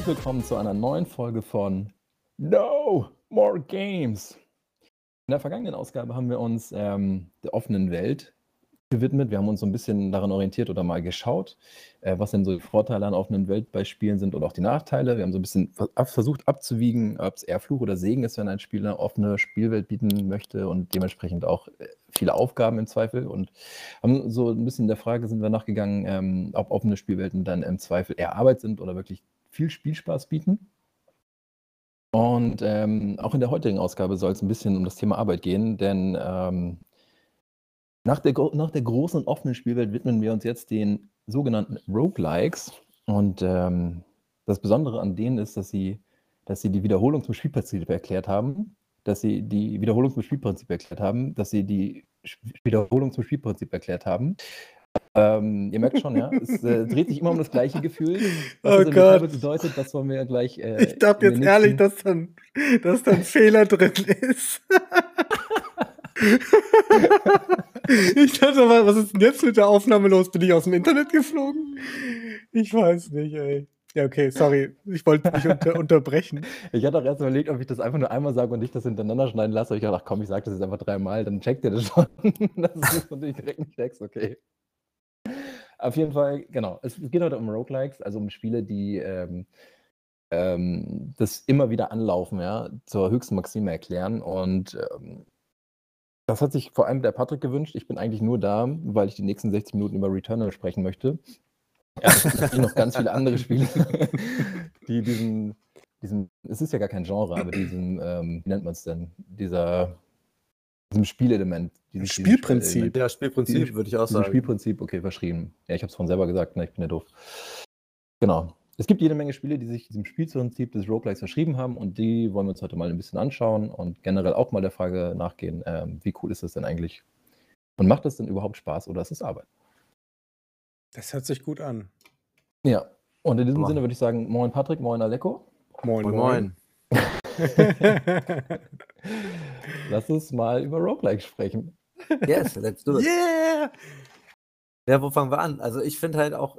Herzlich willkommen zu einer neuen Folge von No More Games. In der vergangenen Ausgabe haben wir uns ähm, der offenen Welt gewidmet. Wir haben uns so ein bisschen daran orientiert oder mal geschaut, äh, was denn so die Vorteile an offenen Welt bei Spielen sind und auch die Nachteile. Wir haben so ein bisschen versucht abzuwiegen, ob es eher Fluch oder Segen ist, wenn ein Spiel eine offene Spielwelt bieten möchte und dementsprechend auch äh, viele Aufgaben im Zweifel. Und haben so ein bisschen der Frage sind wir nachgegangen, ähm, ob offene Spielwelten dann im Zweifel eher Arbeit sind oder wirklich viel Spielspaß bieten. Und ähm, auch in der heutigen Ausgabe soll es ein bisschen um das Thema Arbeit gehen, denn ähm, nach der, nach der großen offenen Spielwelt widmen wir uns jetzt den sogenannten Roguelikes. Und ähm, das Besondere an denen ist, dass sie, dass sie die Wiederholung zum Spielprinzip erklärt haben, dass sie die Wiederholung zum Spielprinzip erklärt haben, dass sie die Wiederholung zum Spielprinzip erklärt haben. Ähm, ihr merkt schon, ja, es äh, dreht sich immer um das gleiche Gefühl. Was oh Gott. bedeutet, das wollen wir ja gleich. Äh, ich dachte jetzt ehrlich, dass dann, dass dann Fehler drin ist. ich dachte mal, was ist denn jetzt mit der Aufnahme los? Bin ich aus dem Internet geflogen? Ich weiß nicht, ey. Ja, okay, sorry. Ich wollte dich unter unterbrechen. Ich hatte auch erst überlegt, ob ich das einfach nur einmal sage und nicht das hintereinander schneiden lasse. Aber ich dachte, komm, ich sage das jetzt einfach dreimal, dann checkt ihr das schon. das ist natürlich direkt ein Checks, okay. Auf jeden Fall, genau. Es geht heute um Roguelikes, also um Spiele, die ähm, ähm, das immer wieder anlaufen, ja, zur höchsten Maxime erklären. Und ähm, das hat sich vor allem der Patrick gewünscht. Ich bin eigentlich nur da, weil ich die nächsten 60 Minuten über Returnal sprechen möchte. Ja, es gibt noch ganz viele andere Spiele, die diesen, diesen, es ist ja gar kein Genre, aber diesen, ähm, wie nennt man es denn, dieser, diesem Spielelement. Diesem Spielprinzip. Spielelement, ja, Spielprinzip würde ich auch sagen. Spielprinzip, okay, verschrieben. Ja, ich habe es von selber gesagt, ne, ich bin ja doof. Genau. Es gibt jede Menge Spiele, die sich diesem Spielprinzip des Roguelikes verschrieben haben und die wollen wir uns heute mal ein bisschen anschauen und generell auch mal der Frage nachgehen, ähm, wie cool ist das denn eigentlich? Und macht das denn überhaupt Spaß oder ist es Arbeit? Das hört sich gut an. Ja, und in diesem moin. Sinne würde ich sagen, moin Patrick, moin Aleko. Moin, moin. moin. Lass uns mal über Roguelike sprechen. Yes, let's do it. Yeah! Ja, wo fangen wir an? Also ich finde halt auch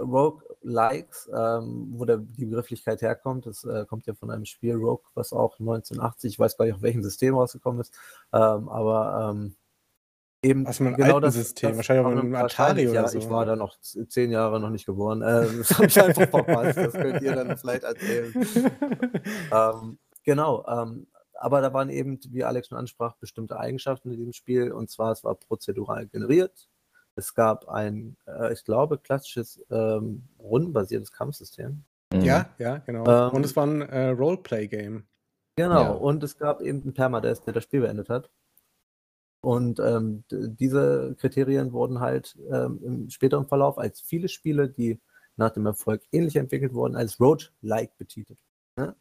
Rogue-Likes, ähm, wo der, die Begrifflichkeit herkommt, das äh, kommt ja von einem Spiel Rogue, was auch 1980, ich weiß gar nicht, auf welchem System rausgekommen ist, ähm, aber ähm, eben Was mit genau das System, das wahrscheinlich auch mit einem Atari oder ja, so. Ich war da noch zehn Jahre noch nicht geboren. Äh, das habe ich einfach verpasst. Das könnt ihr dann vielleicht erzählen. ähm, genau. Ähm, aber da waren eben, wie Alex schon ansprach, bestimmte Eigenschaften in diesem Spiel. Und zwar, es war prozedural generiert. Es gab ein, äh, ich glaube, klassisches ähm, rundenbasiertes Kampfsystem. Mhm. Ja, ja, genau. Ähm, und es war ein äh, Roleplay-Game. Genau, ja. und es gab eben einen Permadeath, der das Spiel beendet hat. Und ähm, diese Kriterien wurden halt ähm, im späteren Verlauf als viele Spiele, die nach dem Erfolg ähnlich entwickelt wurden, als Road-like betitelt. Ne?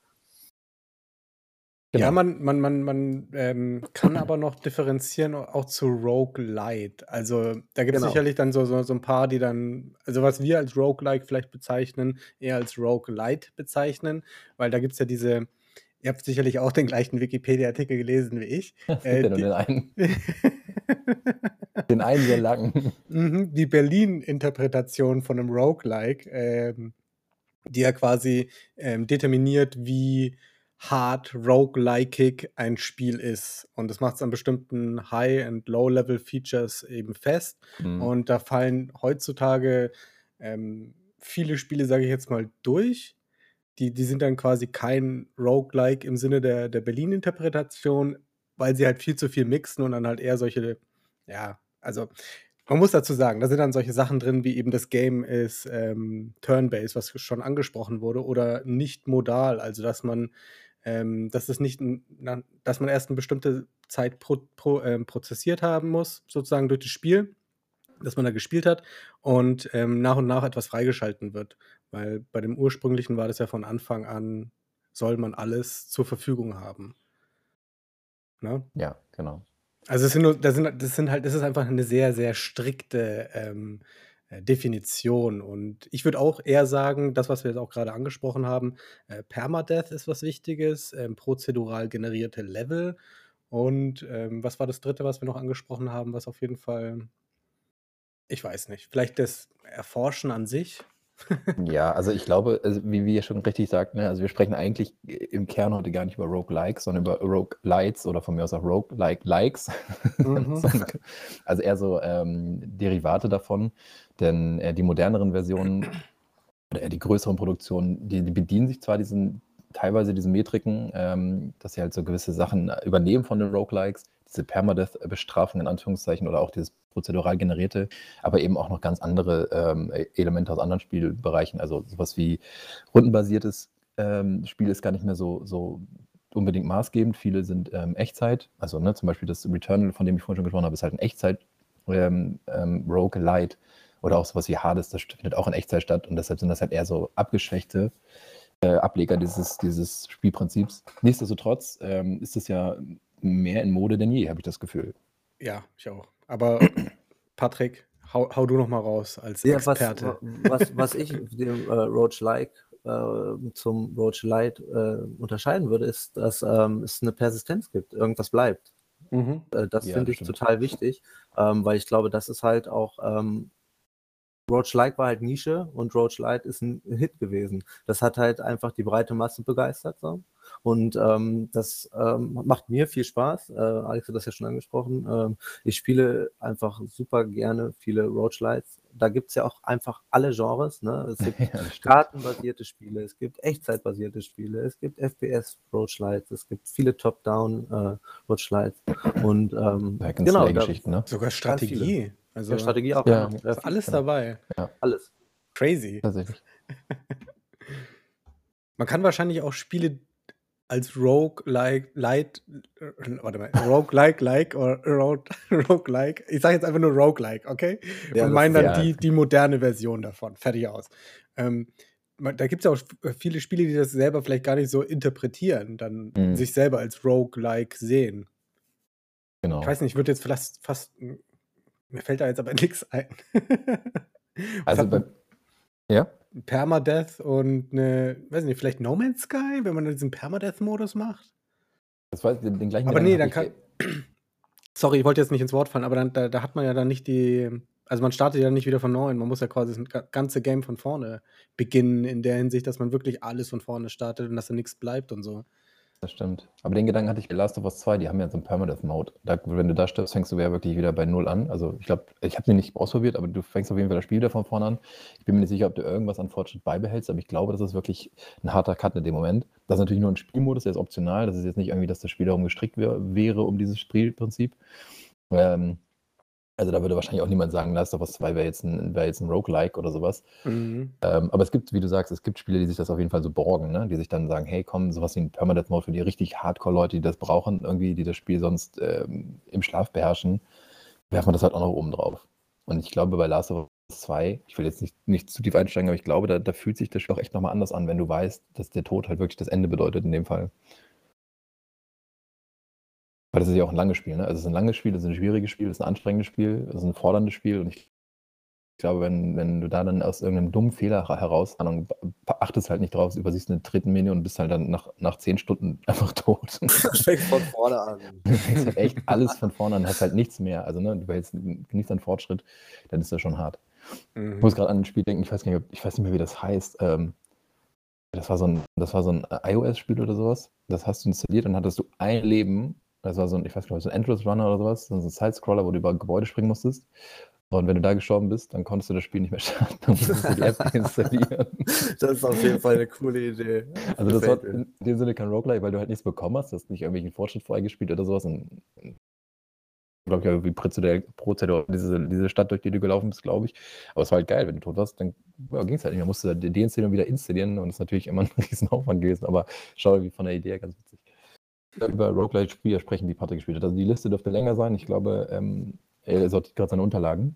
Genau. Ja, man, man, man, man ähm, kann aber noch differenzieren auch zu Roguelite. Also da gibt es genau. sicherlich dann so, so, so ein paar, die dann, also was wir als Roguelike vielleicht bezeichnen, eher als Roguelite bezeichnen, weil da gibt es ja diese, ihr habt sicherlich auch den gleichen Wikipedia-Artikel gelesen wie ich. Äh, die, den einen. den einen sehr langen. Mhm, die Berlin-Interpretation von einem Roguelike, ähm, die ja quasi ähm, determiniert, wie hart roguelikeig ein Spiel ist. Und das macht es an bestimmten High- und Low-Level-Features eben fest. Mhm. Und da fallen heutzutage ähm, viele Spiele, sage ich jetzt mal, durch. Die, die sind dann quasi kein Roguelike im Sinne der, der Berlin-Interpretation, weil sie halt viel zu viel mixen und dann halt eher solche, ja, also man muss dazu sagen, da sind dann solche Sachen drin, wie eben das Game ist ähm, Turn-Based, was schon angesprochen wurde, oder nicht modal, also dass man ähm, dass es nicht, dass man erst eine bestimmte Zeit pro, pro, ähm, prozessiert haben muss, sozusagen durch das Spiel, das man da gespielt hat, und ähm, nach und nach etwas freigeschalten wird. Weil bei dem ursprünglichen war das ja von Anfang an, soll man alles zur Verfügung haben. Ne? Ja, genau. Also es sind nur, das sind, das sind halt, das ist einfach eine sehr, sehr strikte ähm, äh, Definition. Und ich würde auch eher sagen, das, was wir jetzt auch gerade angesprochen haben, äh, Permadeath ist was Wichtiges, ähm, prozedural generierte Level. Und ähm, was war das dritte, was wir noch angesprochen haben, was auf jeden Fall, ich weiß nicht, vielleicht das Erforschen an sich. Ja, also ich glaube, also wie wir schon richtig sagt, ne, also wir sprechen eigentlich im Kern heute gar nicht über Roguelikes, sondern über Roguelites oder von mir aus auch Roguelike-Likes. Mhm. also eher so ähm, Derivate davon, denn äh, die moderneren Versionen oder eher die größeren Produktionen, die, die bedienen sich zwar diesen teilweise diesen Metriken, ähm, dass sie halt so gewisse Sachen übernehmen von den Roguelikes, diese Permadeath-Bestrafung in Anführungszeichen oder auch dieses prozedural generierte, aber eben auch noch ganz andere ähm, Elemente aus anderen Spielbereichen. Also sowas wie rundenbasiertes ähm, Spiel ist gar nicht mehr so, so unbedingt maßgebend. Viele sind ähm, Echtzeit. Also ne, zum Beispiel das Returnal, von dem ich vorhin schon gesprochen habe, ist halt ein Echtzeit ähm, ähm, Rogue Light oder auch sowas wie Hades, das findet auch in Echtzeit statt und deshalb sind das halt eher so abgeschwächte äh, Ableger dieses, dieses Spielprinzips. Nichtsdestotrotz ähm, ist es ja mehr in Mode denn je, habe ich das Gefühl. Ja, ich auch. Aber Patrick, hau, hau du noch mal raus als Ja, was, Experte. was, was ich dem äh, Roach-like äh, zum Roach-Lite äh, unterscheiden würde, ist, dass ähm, es eine Persistenz gibt. Irgendwas bleibt. Mhm. Äh, das Ja, finde ich stimmt. total wichtig, ähm, weil ich glaube, das ist halt auch. Ähm, Roach-like war halt Nische und Roach-Lite ist ein Hit gewesen. Das hat halt einfach die breite Masse begeistert. So. Und ähm, das ähm, macht mir viel Spaß. Äh, Alex hat das ja schon angesprochen. Ähm, ich spiele einfach super gerne viele Roach-Lites. Da gibt es ja auch einfach alle Genres. Ne? Es gibt Ja, kartenbasierte Spiele, es gibt echtzeitbasierte Spiele, es gibt FPS Roachlights, es gibt viele Top-Down äh, Roachlights und ähm, genau, da, Geschichten, ne? Sogar Strategie. Also ja, Strategie auch, Ja. genau. ist alles dabei. alles. Crazy. Tatsächlich. Man kann wahrscheinlich auch Spiele als Rogue-like, light, äh, warte mal, Rogue-like, like oder Rogue- Rogue-like. Ich sage jetzt einfach nur Rogue-like, okay? Ja, Und meine dann die, die moderne Version davon. Fertig aus. Ähm, da gibt es ja auch f- viele Spiele, die das selber vielleicht gar nicht so interpretieren, dann Mhm. sich selber als Rogue-like sehen. Genau. Ich weiß nicht, ich würde jetzt fast, fast. Mir fällt da jetzt aber nichts ein. Also bei, ja? Permadeath und eine, weiß nicht, vielleicht No Man's Sky, wenn man diesen Permadeath-Modus macht? Das war den, den gleichen Aber nee, dann kann. Sorry, ich wollte jetzt nicht ins Wort fallen, aber dann, da, da hat man ja dann nicht die. Also man startet ja nicht wieder von neuem, man muss ja quasi das ga- ganze Game von vorne beginnen, in der Hinsicht, dass man wirklich alles von vorne startet und dass da nichts bleibt und so. Das stimmt. Aber den Gedanken hatte ich bei Last of Us 2, die haben ja so einen Permadeath-Mode. Da, wenn du da stirbst, fängst du ja wirklich wieder bei Null an. Also ich glaube, ich habe den nicht ausprobiert, aber du fängst auf jeden Fall das Spiel wieder von vorne an. Ich bin mir nicht sicher, ob du irgendwas an Fortschritt beibehältst, aber ich glaube, das ist wirklich ein harter Cut in dem Moment. Das ist natürlich nur ein Spielmodus, der ist optional. Das ist jetzt nicht irgendwie, dass das Spiel darum gestrickt wär, wäre, um dieses Spielprinzip. Ähm, also da würde wahrscheinlich auch niemand sagen, Last of Us 2 wäre jetzt ein, wär jetzt ein Roguelike oder sowas. Mhm. Ähm, aber es gibt, wie du sagst, es gibt Spiele, die sich das auf jeden Fall so borgen, ne? die sich dann sagen, hey, komm, sowas wie ein Permadeath Mode für die richtig Hardcore-Leute, die das brauchen, irgendwie, die das Spiel sonst ähm, im Schlaf beherrschen, werfen wir das halt auch noch oben drauf. Und ich glaube, bei Last of Us 2, ich will jetzt nicht, nicht zu tief einsteigen, aber ich glaube, da, da fühlt sich das Spiel auch echt nochmal anders an, wenn du weißt, dass der Tod halt wirklich das Ende bedeutet in dem Fall. Weil das ist ja auch ein langes Spiel, ne? Also es ist ein langes Spiel, es ist ein schwieriges Spiel, es ist ein anstrengendes Spiel, es ist ein forderndes Spiel und ich ich glaube, wenn, wenn du da dann aus irgendeinem dummen Fehler heraus, Ahnung, achtest halt nicht drauf, übersiehst eine Tretmine und bist halt dann nach, nach zehn Stunden einfach tot. Fängt von vorne an. Du fängst halt echt alles von vorne an, hast halt nichts mehr. Also, ne, du behältst nichts an Fortschritt, dann ist das schon hart. Ich Mhm. muss gerade an ein Spiel denken, ich weiß, gar nicht, ich weiß nicht mehr, wie das heißt. Ähm, das war so ein, das war so ein iOS-Spiel oder sowas. Das hast du installiert und hattest du ein Leben. Das war so ein, ich weiß nicht, so ein Endless Runner oder sowas, so ein Side-Scroller, wo du über Gebäude springen musstest. Und wenn du da gestorben bist, dann konntest du das Spiel nicht mehr starten. Dann musstest du die App installieren. Das ist auf jeden Fall eine coole Idee. Also das war in dem Sinne kein Roguelike, weil du halt nichts bekommen hast, du hast nicht irgendwelchen Fortschritt freigespielt oder sowas. Und glaube ich, irgendwie prozedural, prozedural diese, diese Stadt, durch die du gelaufen bist, glaube ich. Aber es war halt geil, wenn du tot warst, dann ja, ging es halt nicht mehr. Musst du die deinstallieren und wieder installieren und das ist natürlich immer ein Riesenaufwand gewesen, aber schau wie von der Idee her ganz witzig. Über Roguelike-Spiele sprechen, die Patrick gespielt hat. Also die Liste dürfte länger sein. Ich glaube, ähm, er sortiert gerade seine Unterlagen.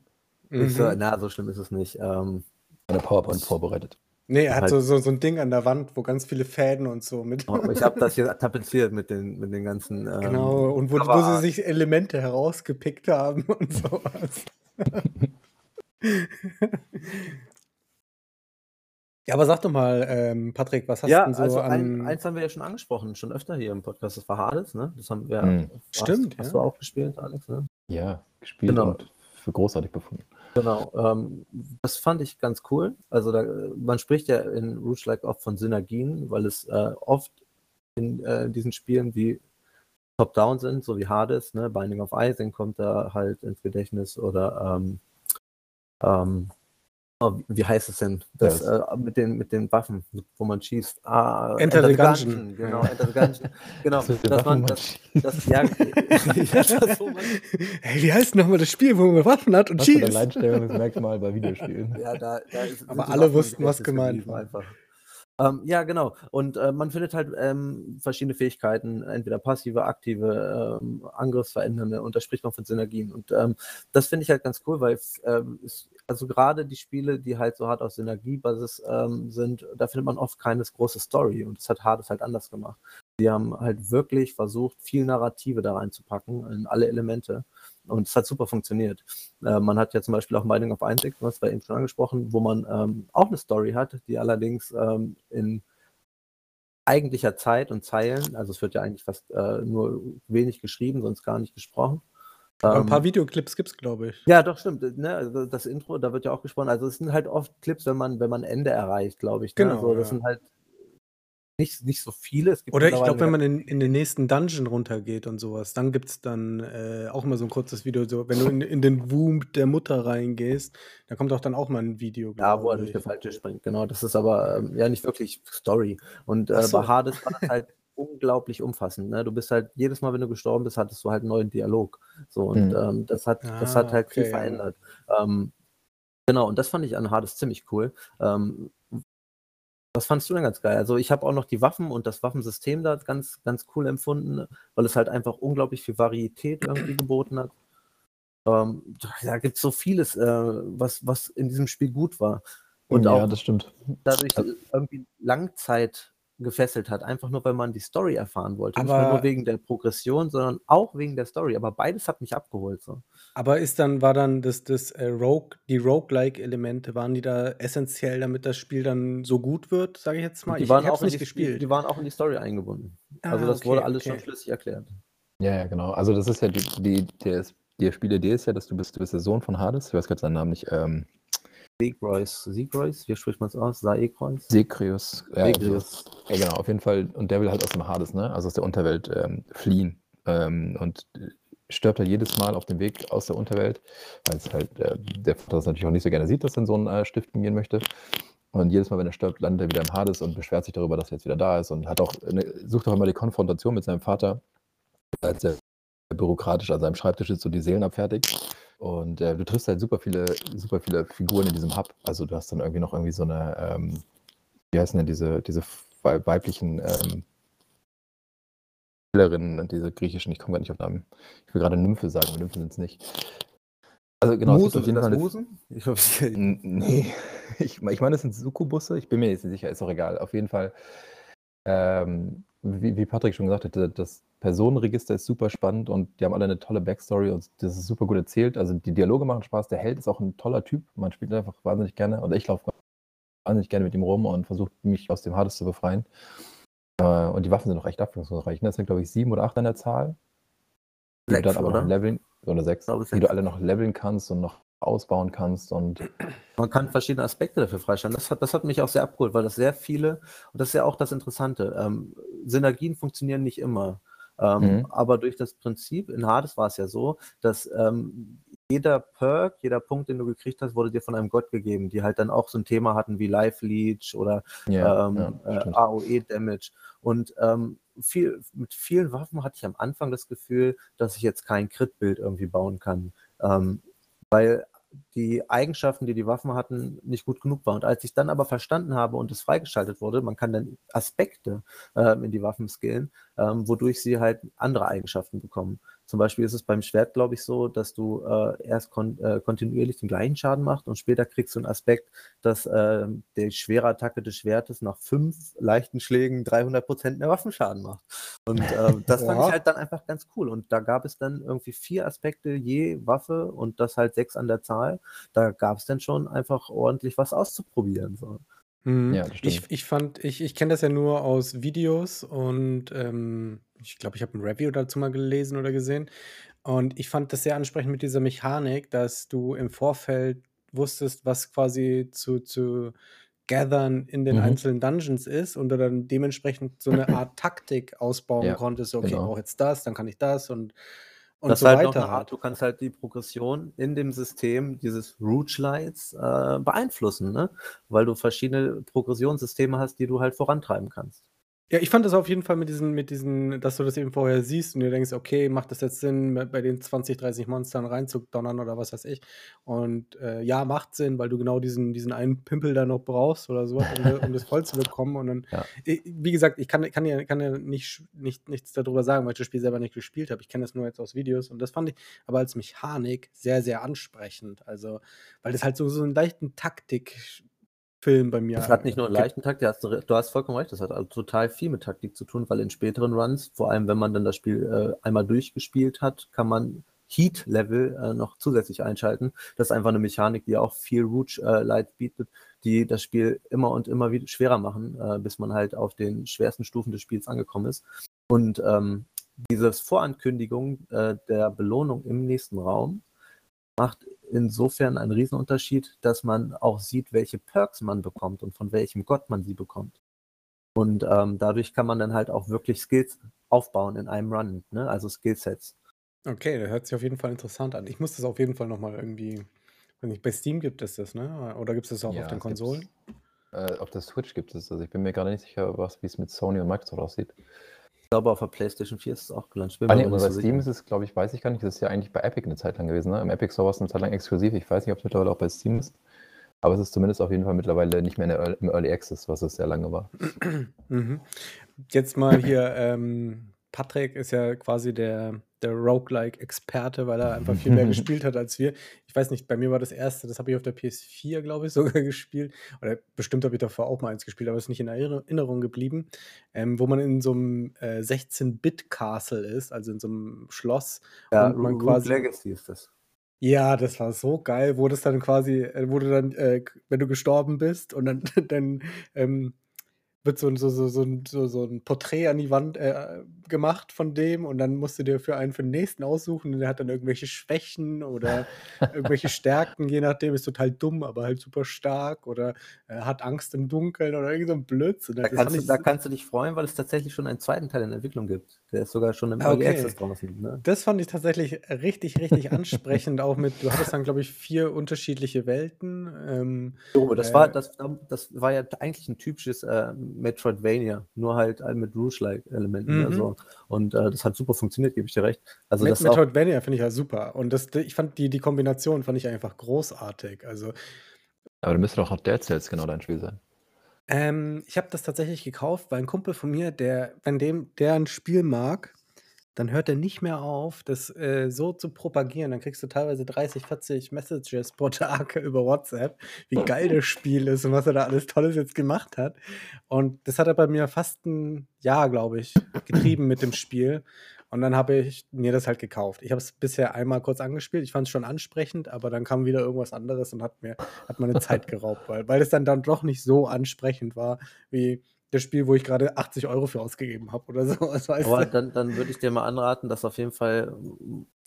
Ist so, Mhm. na, so schlimm ist es nicht. Ähm, Eine PowerPoint vorbereitet. Nee, er hat Halt- so, so, so ein Ding an der Wand, wo ganz viele Fäden und so mit. aber ich habe das hier tapeziert mit den, mit den ganzen. Ähm, Genau, und wo, wo sie sich Elemente herausgepickt haben und sowas. ja, aber sag doch mal, ähm, Patrick, was hast du Ja, denn so also an. ein, eins haben wir ja schon angesprochen, schon öfter hier im Podcast. Das war Hades, ne? Das haben wir. Mhm. hast, Stimmt, Hast ja. du auch gespielt, Alex, ne? Ja, gespielt Genau. und für großartig befunden. Genau, ähm, das fand ich ganz cool. Also da, man spricht ja in Rouge Like oft von Synergien, weil es äh, oft in äh, diesen Spielen wie Top-Down sind, so wie Hades, ne? Binding of Isaac kommt da halt ins Gedächtnis oder ähm, ähm, wie heißt es denn? Das, äh, mit, den, mit den Waffen, wo man schießt. Ah, Enter, Enter the Gungeon. Gungeon. Genau, Enter the Gungeon. Genau, das dass man das, das, ja, das so man, Hey, wie heißt nochmal das Spiel, wo man Waffen hat und was schießt? Das Alleinstellungsmerkmal bei Videospielen. Ja, da, da ist, Aber alle Waffen wussten, was gemeint war. Einfach. Ähm, ja, genau. Und äh, man findet halt ähm, verschiedene Fähigkeiten, entweder passive, aktive, ähm, angriffsverändernde und da spricht man von Synergien. Und ähm, das finde ich halt ganz cool, weil ähm, es, also gerade die Spiele, die halt so hart auf Synergiebasis ähm, sind, da findet man oft keine große Story und das hat Hades halt anders gemacht. Die haben halt wirklich versucht, viel Narrative da reinzupacken in alle Elemente. Und es hat super funktioniert. Äh, man hat ja zum Beispiel auch Mining of Einsicht, was wir eben schon angesprochen, wo man ähm, auch eine Story hat, die allerdings ähm, in eigentlicher Zeit und Zeilen, also es wird ja eigentlich fast äh, nur wenig geschrieben, sonst gar nicht gesprochen. Aber ein paar ähm, Videoclips gibt es, glaube ich. Ja, doch, stimmt. Ne? Also das Intro, da wird ja auch gesprochen. Also es sind halt oft Clips, wenn man, wenn man Ende erreicht, glaube ich. Ne? Genau. Also, das ja. sind halt nicht, nicht so viele. Oder ich glaube, wenn man in, in den nächsten Dungeon runtergeht und sowas, dann gibt es dann äh, auch mal so ein kurzes Video. So, wenn du in, in den Womb der Mutter reingehst, da kommt auch dann auch mal ein Video. Ja, wo er durch den Falltisch springt, genau. Das ist aber ähm, ja nicht wirklich Story. Und äh, so. bei Hades war das halt unglaublich umfassend. Ne? Du bist halt, jedes Mal, wenn du gestorben bist, hattest du halt einen neuen Dialog. So, und mhm. ähm, das hat, ah, das hat halt okay, viel verändert. Ähm, genau, und das fand ich an Hades ziemlich cool. Ähm, was fandest du denn ganz geil? Also ich habe auch noch die Waffen und das Waffensystem da ganz, ganz cool empfunden, weil es halt einfach unglaublich viel Varietät irgendwie geboten hat. Ähm, da gibt es so vieles, äh, was, was in diesem Spiel gut war. Und ja, auch das stimmt. dadurch irgendwie Langzeit gefesselt hat, einfach nur, weil man die Story erfahren wollte. Aber Nicht nur wegen der Progression, sondern auch wegen der Story. Aber beides hat mich abgeholt. So. Aber ist dann, war dann das, das äh, Rogue, die Roguelike-Elemente, waren die da essentiell, damit das Spiel dann so gut wird, sage ich jetzt mal? Die ich, waren ich auch nicht die, gespielt. Die, die, waren auch in die Story eingebunden. Ah, also das okay, wurde alles okay. schon schlüssig erklärt. Ja, ja, genau. Also das ist ja die, die, die, die Spielidee ist ja, dass du bist, du bist der Sohn von Hades, ich weiß gerade seinen Namen nicht, ähm, Segreus, Segreus, wie spricht man es aus? Saekreus? Segreus. Ja, Segreus. Ja, genau, auf jeden Fall. Und der will halt aus dem Hades, ne? also aus der Unterwelt ähm, fliehen. Ähm, und stirbt halt jedes Mal auf dem Weg aus der Unterwelt, weil es halt äh, der Vater das natürlich auch nicht so gerne sieht, dass sein Sohn äh, stiften gehen möchte. Und jedes Mal, wenn er stirbt, landet er wieder im Hades und beschwert sich darüber, dass er jetzt wieder da ist und hat auch eine, sucht auch immer die Konfrontation mit seinem Vater, als er bürokratisch an seinem Schreibtisch sitzt und die Seelen abfertigt. Und äh, du triffst halt super viele, super viele Figuren in diesem Hub. Also du hast dann irgendwie noch irgendwie so eine, ähm, wie heißen denn diese, diese weiblichen ähm, Spielerinnen, diese griechischen, ich komme gar nicht auf Namen. Ich will gerade Nymphe sagen, aber Nymphen sind es nicht. Also genau, Musen, gibt auf jeden Fall Ich hoffe, nee, ich, ich meine, es sind Sukubusse, ich bin mir jetzt nicht sicher, ist auch egal. Auf jeden Fall, ähm, wie, wie Patrick schon gesagt hat, das Personenregister ist super spannend und die haben alle eine tolle Backstory und das ist super gut erzählt. Also die Dialoge machen Spaß. Der Held ist auch ein toller Typ. Man spielt einfach wahnsinnig gerne und ich laufe wahnsinnig gerne mit ihm rum und versuche mich aus dem Hades zu befreien. Äh, und die Waffen sind auch echt abwechslungsreich. Ne? Das sind, glaube ich, sieben oder acht an der Zahl. Die sechs, du dann aber oder? noch leveln, oder sechs, die du alle noch leveln kannst und noch ausbauen kannst und man kann verschiedene Aspekte dafür freischalten. Das hat, das hat mich auch sehr abgeholt, weil das sehr viele, und das ist ja auch das Interessante, ähm, Synergien funktionieren nicht immer. Ähm, mhm. Aber durch das Prinzip, in Hades war es ja so, dass ähm, jeder Perk, jeder Punkt, den du gekriegt hast, wurde dir von einem Gott gegeben, die halt dann auch so ein Thema hatten wie Life Leech oder ja, ähm, ja, äh, AOE Damage. Und ähm, viel, mit vielen Waffen hatte ich am Anfang das Gefühl, dass ich jetzt kein Crit-Bild irgendwie bauen kann. Ähm, weil die Eigenschaften, die die Waffen hatten, nicht gut genug waren. Und als ich dann aber verstanden habe und es freigeschaltet wurde, man kann dann Aspekte äh, in die Waffen skillen, ähm, wodurch sie halt andere Eigenschaften bekommen. Zum Beispiel ist es beim Schwert, glaube ich, so, dass du äh, erst kon äh, kontinuierlich den gleichen Schaden machst und später kriegst du einen Aspekt, dass äh, die schwere Attacke des Schwertes nach fünf leichten Schlägen 300% mehr Waffenschaden macht. Und äh, das fand ich halt dann einfach ganz cool. Und da gab es dann irgendwie vier Aspekte je Waffe und das halt sechs an der Zahl. Da gab es dann schon einfach ordentlich was auszuprobieren. So. Mhm. Ja, ich, ich fand, ich, ich kenne das ja nur aus Videos und ähm, ich glaube, ich habe ein Review dazu mal gelesen oder gesehen. Und ich fand das sehr ansprechend mit dieser Mechanik, dass du im Vorfeld wusstest, was quasi zu, zu gathern in den Mhm. einzelnen Dungeons ist und du dann dementsprechend so eine Art Taktik ausbauen Ja, konntest. Okay, ich genau. brauche jetzt das, dann kann ich das und, und Das so halt weiter Art, halt. du kannst halt die Progression in dem System dieses Rouge-Lights äh, beeinflussen, ne? Weil du verschiedene Progressionssysteme hast, die du halt vorantreiben kannst. Ja, ich fand das auf jeden Fall mit diesen, mit diesen, dass du das eben vorher siehst und dir denkst, okay, macht das jetzt Sinn, bei den 20, 30 Monstern reinzudonnern oder was weiß ich. Und äh, ja, macht Sinn, weil du genau diesen, diesen einen Pimpel da noch brauchst oder so, um, das- um das voll zu bekommen. Und dann, Ja. I- wie gesagt, ich kann, kann ja, kann ja nicht, nicht, nichts darüber sagen, weil ich das Spiel selber nicht gespielt habe. Ich kenne das nur jetzt aus Videos und das fand ich aber als Mechanik sehr, sehr ansprechend. Also, weil das halt so, so einen leichten Taktikfilm bei mir Das hat nicht nur einen leichten Takt, du hast, du hast vollkommen recht, das hat also total viel mit Taktik zu tun, weil in späteren Runs, vor allem wenn man dann das Spiel äh, einmal durchgespielt hat, kann man Heat-Level äh, noch zusätzlich einschalten. Das ist einfach eine Mechanik, die auch viel Rouge-Light bietet, die das Spiel immer und immer wieder schwerer machen, äh, bis man halt auf den schwersten Stufen des Spiels angekommen ist. Und ähm, diese Vorankündigung äh, der Belohnung im nächsten Raum macht insofern einen Riesenunterschied, dass man auch sieht, welche Perks man bekommt und von welchem Gott man sie bekommt. Und ähm, dadurch kann man dann halt auch wirklich Skills aufbauen in einem Run, ne? also Skillsets. Okay, das hört sich auf jeden Fall interessant an. Ich muss das auf jeden Fall nochmal irgendwie. weiß nicht, Bei Steam gibt es das, ne? Oder gibt es das auch Ja, auf den. Konsolen? Äh, auf der Switch gibt es. Also ich bin mir gerade nicht sicher, was, wie es mit Sony und Microsoft aussieht. Ich glaube, auf der PlayStation 4 ist es auch gelauncht. Bin Ah, nee, bei so Steam ist es, glaube ich, weiß ich gar nicht. Das ist ja eigentlich bei Epic eine Zeit lang gewesen. Ne? Im Epic Store war es eine Zeit lang exklusiv. Ich weiß nicht, ob es mittlerweile auch bei Steam ist. Aber es ist zumindest auf jeden Fall mittlerweile nicht mehr in der Early, im Early Access, was es sehr lange war. Mhm. Jetzt mal hier, ähm, Patrick ist ja quasi der, der Roguelike-Experte, weil er einfach viel mehr gespielt hat als wir. Ich weiß nicht, bei mir war das erste, das habe ich auf der PS4, glaube ich, sogar gespielt. Oder bestimmt habe ich davor auch mal eins gespielt, aber es ist nicht in Erinner- Erinnerung geblieben. Ähm, wo man in so einem äh, 16-Bit-Castle ist, also in so einem Schloss. Ja, und man quasi. Legacy ist das. Ja, das war so geil, wo das dann quasi, äh, wo du dann, äh, wenn du gestorben bist und dann, dann ähm, wird so, ein- so, so, so, so, so ein Porträt an die Wand äh, gemacht von dem und dann musst du dir für einen für den nächsten aussuchen und der hat dann irgendwelche Schwächen oder irgendwelche Stärken, je nachdem, ist total dumm, aber halt super stark oder äh, hat Angst im Dunkeln oder irgend so ein Blödsinn. Da kannst, du, da kannst du dich freuen, weil es tatsächlich schon einen zweiten Teil in Entwicklung gibt. Der ist sogar schon im Early okay. Access draußen. Ne? Das fand ich tatsächlich richtig, richtig ansprechend, auch mit, du hattest dann, glaube ich, vier unterschiedliche Welten. Ähm, So, das, war, Äh, das, das war ja eigentlich ein typisches äh, Metroidvania, nur halt mit Rouge-like-Elementen. Mhm. Also, und äh, das hat super funktioniert, gebe ich dir recht. Also Met das Metroidvania finde ich ja super. Und das, ich fand die, die Kombination fand ich einfach großartig. Also, Aber du müsste doch auch Dead Cells genau dein Spiel sein. ähm, ich habe das tatsächlich gekauft, weil ein Kumpel von mir, der, wenn dem, der ein Spiel mag, dann hört er nicht mehr auf, das äh, so zu propagieren. Dann kriegst du teilweise 30, 40 Messages pro Tag über WhatsApp, wie geil das Spiel ist und was er da alles Tolles jetzt gemacht hat. Und das hat er bei mir fast ein Jahr, glaube ich, getrieben mit dem Spiel. Und dann habe ich mir das halt gekauft. Ich habe es bisher einmal kurz angespielt. Ich fand es schon ansprechend, aber dann kam wieder irgendwas anderes und hat mir hat meine Zeit geraubt, weil, weil es dann, dann doch nicht so ansprechend war wie das Spiel, wo ich gerade 80 Euro für ausgegeben habe oder so. Aber dann, dann würde ich dir mal anraten, das auf jeden Fall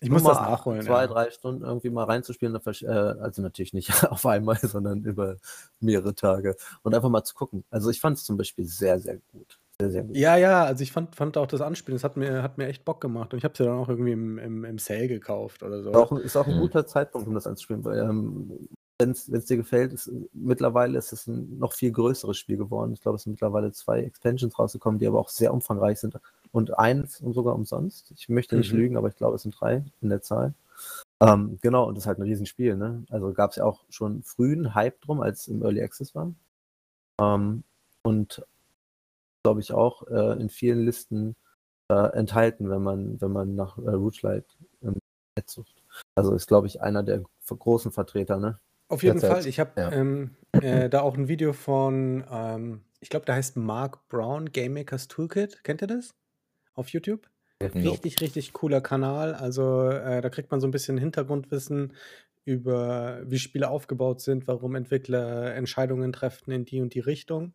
Ich muss das nachholen. zwei, ja. drei Stunden irgendwie mal reinzuspielen. Äh, also natürlich nicht auf einmal, sondern über mehrere Tage. Und einfach mal zu gucken. Also ich fand es zum Beispiel sehr, sehr gut. Sehr, sehr gut. Ja, ja, also ich fand, fand auch das Anspielen, das hat mir, hat mir echt Bock gemacht. Und ich habe es ja dann auch irgendwie im, im, im Sale gekauft oder so. Ist auch, ein- ist auch ein Mhm. guter Zeitpunkt, um das anzuspielen, weil ähm, wenn es dir gefällt, ist, mittlerweile ist es ein noch viel größeres Spiel geworden. Ich glaube, es sind mittlerweile zwei Expansions rausgekommen, die aber auch sehr umfangreich sind. Und eins und sogar umsonst. Ich möchte nicht Mhm. lügen, aber ich glaube, es sind drei in der Zahl. Ähm, genau, und das ist halt ein Riesenspiel. Ne? Also gab es ja auch schon frühen Hype drum, als es im Early Access war. Ähm, und glaube ich auch äh, in vielen Listen äh, enthalten, wenn man, wenn man nach äh, Rouge-Light im Netz sucht. Also ist, glaube ich, einer der großen Vertreter, ne? Auf jeden Fall. Ich habe ja. ähm, äh, da auch ein Video von, ähm, ich glaube, der heißt Mark Brown, Game Makers Toolkit. Kennt ihr das? Auf YouTube? Richtig, richtig cooler Kanal. Also äh, da kriegt man so ein bisschen Hintergrundwissen über, wie Spiele aufgebaut sind, warum Entwickler Entscheidungen treffen in die und die Richtung.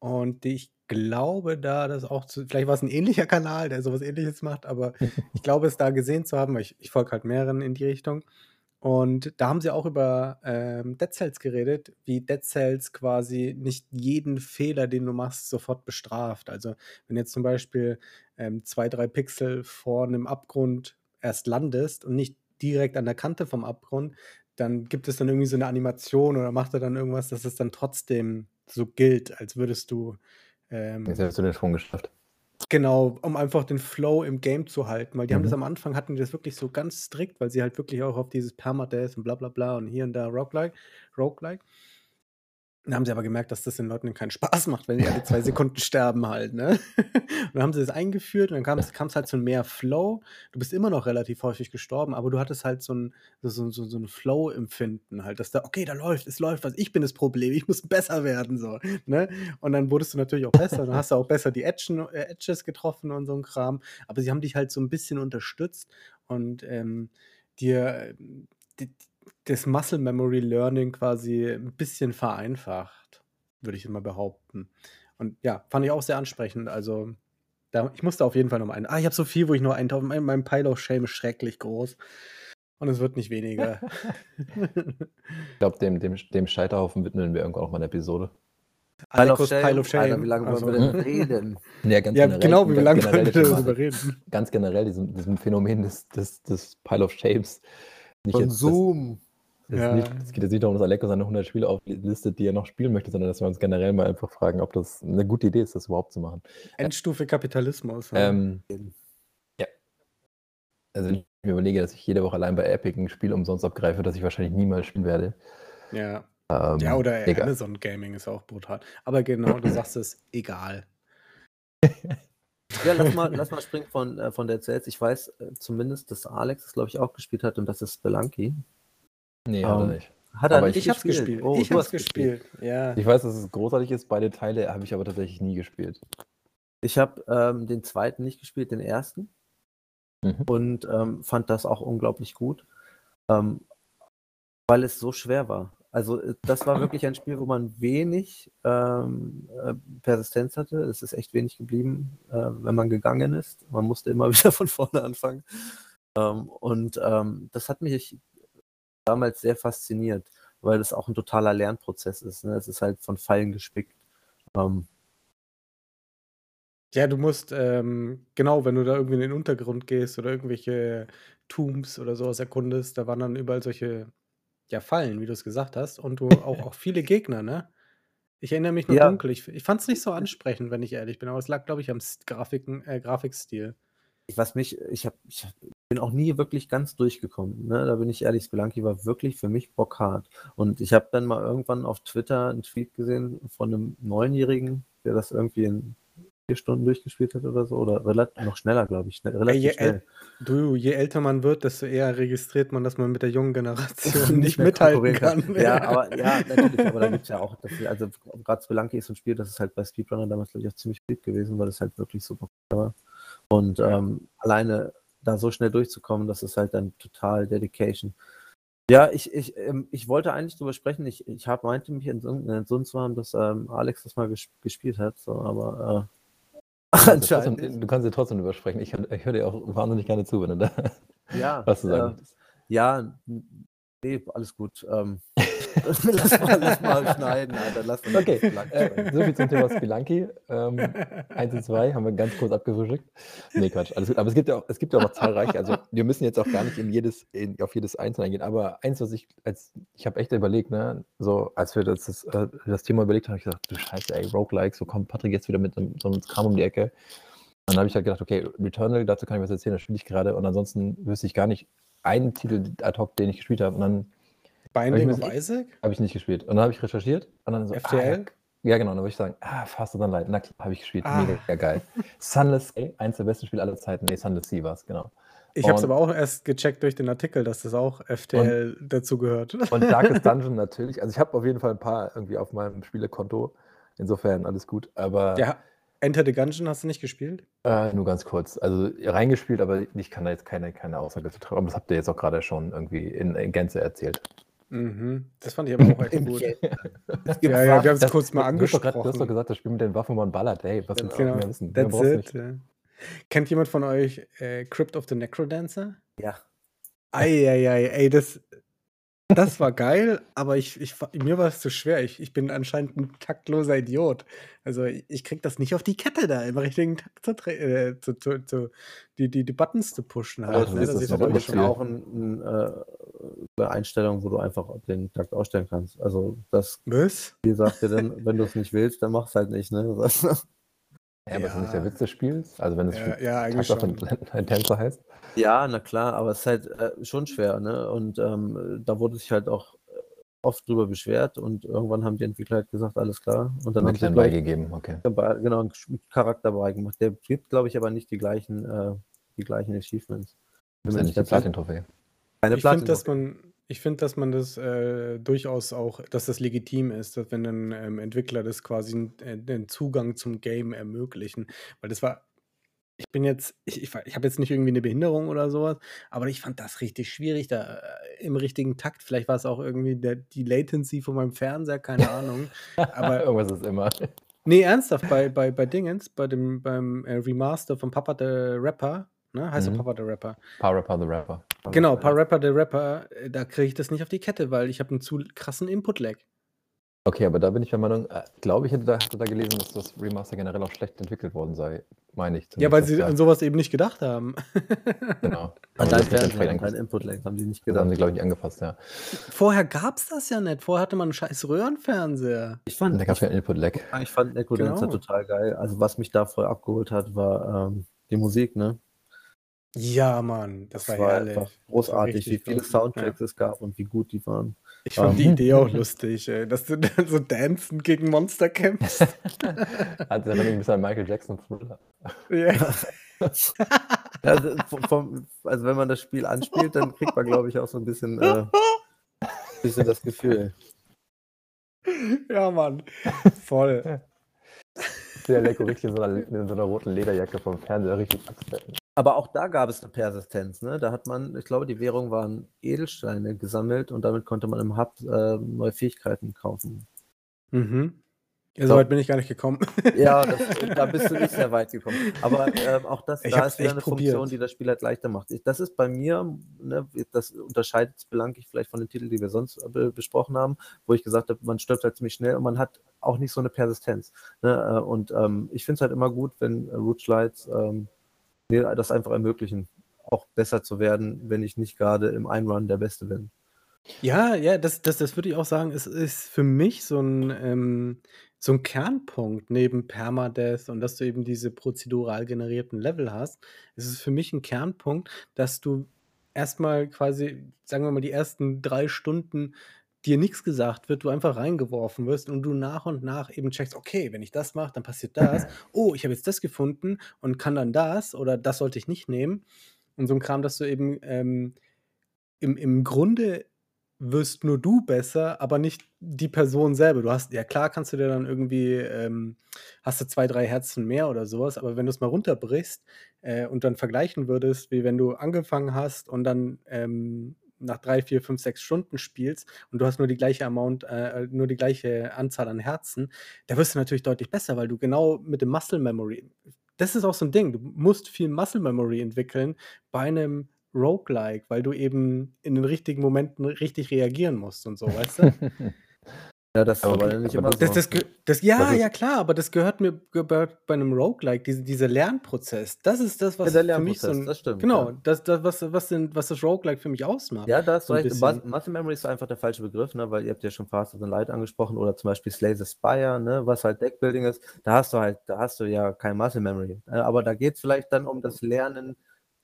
Und ich glaube da, dass auch zu vielleicht war es ein ähnlicher Kanal, der sowas Ähnliches macht, aber ich glaube, es da gesehen zu haben, weil ich ich folge halt mehreren in die Richtung. Und da haben sie auch über, ähm, Dead Cells geredet, wie Dead Cells quasi nicht jeden Fehler, den du machst, sofort bestraft. Also, wenn jetzt zum Beispiel, ähm, 2, 3 Pixel vor einem Abgrund erst landest und nicht direkt an der Kante vom Abgrund, dann gibt es dann irgendwie so eine Animation oder macht er dann irgendwas, dass es dann trotzdem so gilt, als würdest du ähm, Jetzt hast du den Schwung geschafft. Genau, um einfach den Flow im Game zu halten, weil die haben das Mhm. am Anfang hatten die das wirklich so ganz strikt, weil sie halt wirklich auch auf dieses Permadeath und bla bla bla und hier und da Roguelike Roguelike. Dann haben sie aber gemerkt, dass das den Leuten keinen Spaß macht, wenn die alle 2 Sekunden sterben halt, ne? Und dann haben sie das eingeführt und dann kam's kam's halt zu mehr Flow. Du bist immer noch relativ häufig gestorben, aber du hattest halt so 'n so so so 'n Flow-Empfinden halt, dass da: „Okay, da läuft es läuft was. Ich bin das Problem. Ich muss besser werden“, so, ne? Und dann wurdest du natürlich auch besser. Dann hast du auch besser die Edgen äh, Edges getroffen und so 'n Kram. Aber sie haben dich halt so 'n bisschen unterstützt und, ähm, dir, ähm, d das Muscle Memory Learning quasi 'n bisschen vereinfacht, würde ich immer behaupten. Und ja, fand ich auch sehr ansprechend. Also, da ich muss da auf jeden Fall noch mal ein ah, ich habe so viel, wo ich noch eintauchen mein mein Pile of Shame ist schrecklich groß und es wird nicht weniger. Ich glaube, dem dem dem Scheiterhaufen widmen wir irgendwann noch mal 'ne Episode. Pile of Shame? Pile of Shame. Alter, wie lange wollen wir so. denn reden? Ja, ganz Ja, generell genau, wie lange wollen wir darüber reden? Ganz generell diesem diesem Phänomen des des des Pile of Shames. Nicht jetzt das Konsum. Ja. nicht es geht jetzt nicht darum, dass Aleko seine 100 Spiele auflistet, die er noch spielen möchte, sondern dass wir uns generell mal einfach fragen, ob das 'ne gute Idee ist, das überhaupt zu machen. Endstufe Kapitalismus, ja. Ähm, ja. Also, wenn ich mir überlege, dass ich jede Woche allein bei Epic 'n Spiel umsonst abgreife, das ich wahrscheinlich niemals spielen werde. Ja. Ähm, Ja, oder egal. Amazon Gaming ist auch brutal. Aber genau, du sagst es, egal. Ja, lass mal lass mal springen von äh, von Dead Cells. Ich weiß, äh, zumindest, dass Alex es, glaube ich, auch gespielt hat und das ist Spelunky. Ne, hat er Ähm, nicht. Hat er Aber nicht Ich habe es gespielt. Oh, ich hast es gespielt. Ja. Ich weiß, dass es großartig ist. Beide Teile habe ich aber tatsächlich nie gespielt. Ich habe, ähm, den 2. nicht gespielt, den 1. Mhm. und, ähm, fand das auch unglaublich gut, ähm, weil es so schwer war. Also, äh, das war wirklich ein Spiel, wo man wenig, ähm, äh, Persistenz hatte. Es ist echt wenig geblieben, äh, wenn man gegangen ist. Man musste immer wieder von vorne anfangen. Ähm, und, das hat mich damals sehr fasziniert, weil es auch 'n totaler Lernprozess ist, ne? Es ist halt von Pfeilen gespickt. Ähm Ja, du musst, ähm genau, wenn du da irgendwie in den Untergrund gehst oder irgendwelche Tombs oder so was erkundest, da waren dann überall solche, ja, Fallen, wie du's gesagt hast und du auch auch viele Gegner, ne? Ich erinnere mich nur Ja. dunkel. Ich ich fand's nicht so ansprechend, wenn ich ehrlich bin, aber es lag, glaube ich, am Grafiken äh, Grafikstil. Was mich ich habe ich bin auch nie wirklich ganz durchgekommen, ne? Da bin ich ehrlich, Spelunky war wirklich für mich bockhart. Und ich habe dann mal irgendwann auf Twitter 'n Tweet gesehen von 'nem Neunjährigen, der das irgendwie in 4 Stunden durchgespielt hat oder so oder relat noch schneller, glaube ich, schnell relativ je schnell. du, je älter man wird, desto eher registriert man, dass man mit der jungen Generation nicht mithalten kann. Ja, aber ja, natürlich, aber da gibt's ja auch dafür also, grad Spelunky ist so 'n Spiel, das ist halt bei Speedrunnern damals, glaube ich, auch ziemlich beliebt gewesen, weil das halt wirklich super war. Und, ähm, alleine da so schnell durchzukommen, das ist halt dann total Dedication. Ja, ich ich, ähm ich wollte eigentlich drüber sprechen. Ich ich habe meinte mich entsun entsonnen zu haben, dass, ähm, Alex das mal ges gespielt hat, so, aber, äh, Du kannst ja anscheinend trotzdem du kannst ja trotzdem drüber sprechen. Ich ich höre dir auch wahnsinnig gerne zu, wenn du da Ja, was zu sagen äh, ja, n ne, alles gut. Ähm, lass mal lass mal schneiden, Alter. Lass mal Okay, äh, so viel zum Thema Spelunky. Ähm, 1 und 2 haben wir ganz kurz abgefrühstückt. Ne, Quatsch, alles gut. Aber es gibt ja auch es gibt ja auch noch zahlreiche also, wir müssen jetzt auch gar nicht in jedes in auf jedes einzelne eingehen, aber eins, was ich als ich habe echt überlegt, ne, so als wir das das, äh, das Thema überlegt haben, habe ich gesagt: „Du Scheiße, ey, Roguelike, so kommt Patrick jetzt wieder mit 'nem so 'nem Kram um die Ecke.“ Dann habe ich halt gedacht: „Okay, Returnal, dazu kann ich was erzählen, das spiele ich grade.“ Und ansonsten wüsste ich gar nicht einen Titel ad hoc, den ich gespielt habe. Und dann Binding of Isaac? habe ich nicht gespielt. Und dann habe ich recherchiert und dann so: „Ah, ja, FTL? ja genau.“ Dann würde ich sagen: „Ah, Faster Than Light.“ Na klar, habe ich gespielt. Ah. Mega geil. Sunless Sea, eins der besten Spiele aller Zeiten. Ne, Sunless Sea war's, genau. Ich habe es Und aber auch erst gecheckt durch den Artikel, dass das auch FTL dazugehört. und Darkest Dungeon natürlich. Also, ich habe auf jeden Fall 'n paar irgendwie auf meinem Spielekonto. Insofern alles gut, aber Ja, Enter the Gungeon hast du nicht gespielt? Äh, nur ganz kurz. Also, reingespielt, aber ich kann da jetzt keine keine Aussage zu treffen. Aber das habt ihr jetzt auch grade schon irgendwie in in Gänze erzählt. Mhm. Das fand ich aber auch echt gut. Ja, ja, wir haben es Das- kurz mal du hast doch grad- Du hast doch angesprochen. gesagt, das Spiel mit den Waffen, wo man ballert. Ey, was willst du Genau, mehr wissen? That's du it. nicht. Ja. Kennt jemand von euch äh, Crypt of the Necrodancer? Ja. Eieiei, ey, das, das war geil, aber ich, ich, mir war es zu schwer. Ich, ich bin anscheinend ein taktloser Idiot. Also ich, krieg das nicht auf die Kette da, im richtigen Takt zu, äh, zu, zu, zu die, die, die Buttons zu pushen. Aber Halt, das ne? Das das ist Spiel. schon auch ein, ein, äh, eine Einstellung, wo du einfach den Takt ausstellen kannst. Also das Was? Spiel sagt dir dann, wenn du es nicht willst, dann mach's halt nicht. Ne? Ja, aber ist das nicht der Ja. Witz des Spiels? Also wenn das Ja, Spiel ja, eigentlich schon. ein- ein Tänzer heißt? Ja, na klar, aber es ist halt äh, schon schwer, ne? Und ähm, da wurde sich halt auch äh, oft drüber beschwert und irgendwann haben die Entwickler halt gesagt, alles klar. Und dann haben Wirklich sie, ich, beigegeben, okay. dabei- genau einen Sch- Charakter beigemacht. Der gibt, glaube ich, aber nicht die gleichen, äh, die gleichen Achievements. Das ist Bin ja mir nicht die ganz sicher. Platin-Trophäe. Ich finde, Platin. dass man, ich finde, dass man das äh, durchaus auch, dass das legitim ist, dass wenn ein ähm, Entwickler das quasi äh, den Zugang zum Game ermöglichen. Weil das war, ich bin jetzt, ich, ich, ich habe jetzt nicht irgendwie eine Behinderung oder sowas, aber ich fand das richtig schwierig, da äh, im richtigen Takt. Vielleicht war es auch irgendwie der, die Latency von meinem Fernseher, keine Ahnung. Aber Irgendwas ist immer. nee, ernsthaft, bei, bei, bei Dingens, bei dem, beim äh, Remaster von Papa the Rapper, ne? Heißt Mhm. er Papa the Rapper? Power Rapper the Rapper. Genau, paar Rapper der Rapper, äh, da kriege ich das nicht auf die Kette, weil ich habe einen zu krassen Input-Lag. Okay, aber da bin ich der Meinung, äh, glaube ich, hätte da, hatte da gelesen, dass das Remaster generell auch schlecht entwickelt worden sei. Meine ich. Ja, weil sie an sowas eben nicht gedacht haben. Genau. An Aber dein das nicht Fernseher, entsprechend an. Input-Lag haben die nicht Das haben gedacht. sie, glaube ich, nicht angepasst, ja. Vorher gab es das ja nicht. Vorher hatte man einen scheiß Röhrenfernseher. Ich fand, da gab es ja Input-Lag. ich fand Necrodancer Genau. total geil. Also was mich da voll abgeholt hat, war ähm, die Musik, ne? Ja, Mann, das, war, herrlich. einfach Das war großartig, wie viele. Soundtracks es gab und wie gut die waren. Ich fand Ähm. die Idee auch lustig, ey, dass du dann so dancen gegen Monster kämpfst. Hat mich ein bisschen an Michael Jackson Thriller. ja. Ja, also, vom- also wenn man das Spiel anspielt, dann kriegt man, glaube ich, auch so ein bisschen, äh, bisschen das Gefühl. ja, Mann. Voll. Der Leko richtig in so, einer, in so einer roten Lederjacke vom Fernseher richtig abstellen. Aber auch da gab es eine Persistenz. Ne? Da hat man, ich glaube, die Währung waren Edelsteine gesammelt und damit konnte man im Hub äh, neue Fähigkeiten kaufen. Mhm. Ja, So. weit bin ich gar nicht gekommen. Ja, das, da bist du nicht sehr weit gekommen. Aber ähm, auch das, da ist wieder eine Funktion, probiert. die das Spiel halt leichter macht. Ich, das ist bei mir, ne, das unterscheidet es belanglich vielleicht von den Titeln, die wir sonst äh, be besprochen haben, wo ich gesagt habe, man stirbt halt ziemlich schnell und man hat auch nicht so eine Persistenz. Ne? Äh, Und ähm, ich finde es halt immer gut, wenn Root Slides ähm, mir das einfach ermöglichen, auch besser zu werden, wenn ich nicht gerade im Einrun der Beste bin. Ja, ja, das, das, das würde ich auch sagen, es ist für mich so ein, ähm, so ein Kernpunkt neben Permadeath und dass du eben diese prozedural generierten Level hast. Es ist für mich ein Kernpunkt, dass du erstmal quasi, sagen wir mal, die ersten drei Stunden dir nichts gesagt wird, du einfach reingeworfen wirst und du nach und nach eben checkst, okay, wenn ich das mache, dann passiert das. Oh, ich habe jetzt das gefunden und kann dann das oder das sollte ich nicht nehmen. Und so ein Kram, dass du eben ähm, im, im Grunde wirst nur du besser, aber nicht die Person selber. Du hast, ja klar kannst du dir dann irgendwie, ähm, hast du zwei, drei Herzen mehr oder sowas, aber wenn du es mal runterbrichst äh, und dann vergleichen würdest, wie wenn du angefangen hast und dann ähm, nach drei, vier, fünf, sechs Stunden spielst und du hast nur die gleiche Amount, äh, nur die gleiche Anzahl an Herzen, da wirst du natürlich deutlich besser, weil du genau mit dem Muscle Memory, das ist auch so ein Ding, du musst viel Muscle Memory entwickeln bei einem Roguelike, weil du eben in den richtigen Momenten richtig reagieren musst und so, weißt du? Ja, das ist Aber- aber, nicht immer das- so. Das, das, das, ja, Das ist- ja, klar, aber das gehört mir gehört bei einem Roguelike, diese, dieser Lernprozess. Das ist das, was Ja, für mich so ein, das stimmt, Genau, ja. das, das, was, was, sind, was das Roguelike für mich ausmacht. Ja, da hast so. Mus- Muscle Memory ist einfach der falsche Begriff, ne? weil ihr habt ja schon Fast and Light angesprochen oder zum Beispiel Slay the Spire, ne? was halt Deckbuilding ist. Da hast du halt, da hast du ja kein Muscle Memory. Äh, Aber da geht es vielleicht dann um das Lernen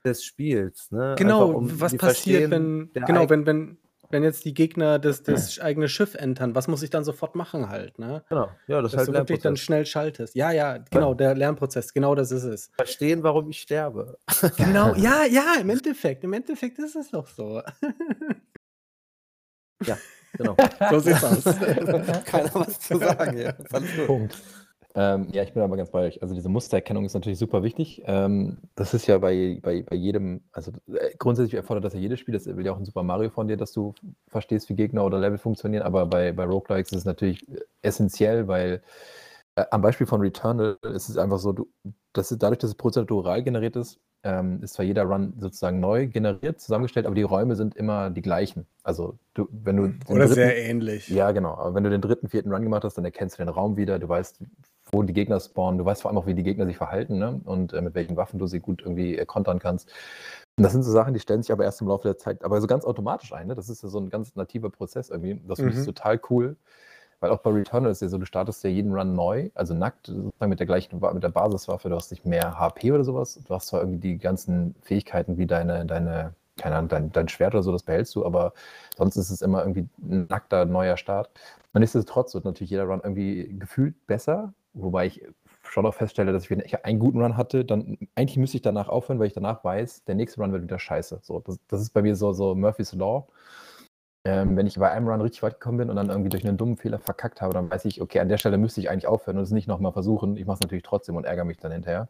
des Spiels. Ne? Genau, um was passiert, wenn, genau, wenn, wenn, wenn jetzt die Gegner das, das eigene Schiff entern, was muss ich dann sofort machen halt, ne? Genau, ja, das ist Dass halt du wirklich dann schnell schaltest. Ja, ja, genau, der Lernprozess, genau das ist es. Verstehen, warum ich sterbe. Genau, ja, ja, im Endeffekt, im Endeffekt ist es doch so. Genau. So sieht's aus. Keiner was zu sagen. Ist gut. Punkt. Ähm, ja, ich bin aber ganz bei euch. Also diese Mustererkennung ist natürlich super wichtig. Ähm, das ist ja bei, bei, bei jedem, also äh, grundsätzlich erfordert das ja jedes Spiel. Das will ja auch ein Super Mario von dir, dass du verstehst, wie Gegner oder Level funktionieren. Aber bei, bei Roguelikes ist es natürlich essentiell, weil äh, am Beispiel von Returnal ist es einfach so, du, das ist dadurch, dass es prozedural generiert ist, ähm, ist zwar jeder Run sozusagen neu generiert, zusammengestellt, aber die Räume sind immer die gleichen. Also du, wenn du Oder dritten, sehr ähnlich. Ja, genau. Aber wenn du den dritten, vierten Run gemacht hast, dann erkennst du den Raum wieder, du weißt, wo die Gegner spawnen, du weißt vor allem auch, wie die Gegner sich verhalten ne? und äh, mit welchen Waffen du sie gut irgendwie äh, kontern kannst. Und das sind so Sachen, die stellen sich aber erst im Laufe der Zeit, aber so ganz automatisch ein. Ne? Das ist ja so ein ganz nativer Prozess irgendwie. Das finde ich mhm. total cool. Weil auch bei Returnal ist ja so, du startest ja jeden Run neu, also nackt, sozusagen mit der gleichen, mit der Basiswaffe, du hast nicht mehr HP oder sowas. Du hast zwar irgendwie die ganzen Fähigkeiten wie deine, deine, keine Ahnung, dein, dein Schwert oder so, das behältst du, aber sonst ist es immer irgendwie ein nackter neuer Start. Und nichtsdestotrotz wird natürlich jeder Run irgendwie gefühlt besser, wobei ich schon auch feststelle, dass ich, einen guten Run hatte, dann eigentlich müsste ich danach aufhören, weil ich danach weiß, der nächste Run wird wieder scheiße. So, das, das ist bei mir so, so Murphy's Law. Ähm, wenn ich bei einem Run richtig weit gekommen bin und dann irgendwie durch einen dummen Fehler verkackt habe, dann weiß ich, okay, an der Stelle müsste ich eigentlich aufhören und es nicht nochmal versuchen. Ich mache es natürlich trotzdem und ärgere mich dann hinterher,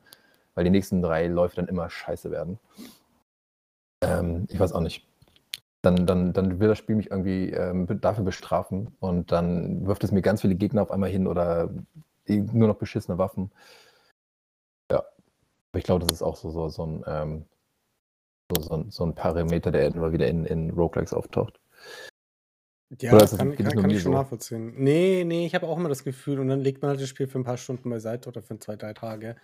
weil die nächsten drei Läufe dann immer scheiße werden. Ähm, ich weiß auch nicht. Dann, dann, dann will das Spiel mich irgendwie ähm, dafür bestrafen und dann wirft es mir ganz viele Gegner auf einmal hin oder nur noch beschissene Waffen. Ja, aber ich glaube, das ist auch so, so, so, ein, ähm, so, so, so ein Parameter, der immer wieder in, in Roguelikes auftaucht. Ja, das kann, kann, kann ich schon so? nachvollziehen. Nee, nee, ich habe auch immer das Gefühl, und dann legt man halt das Spiel für ein paar Stunden beiseite oder für zwei, drei Tage.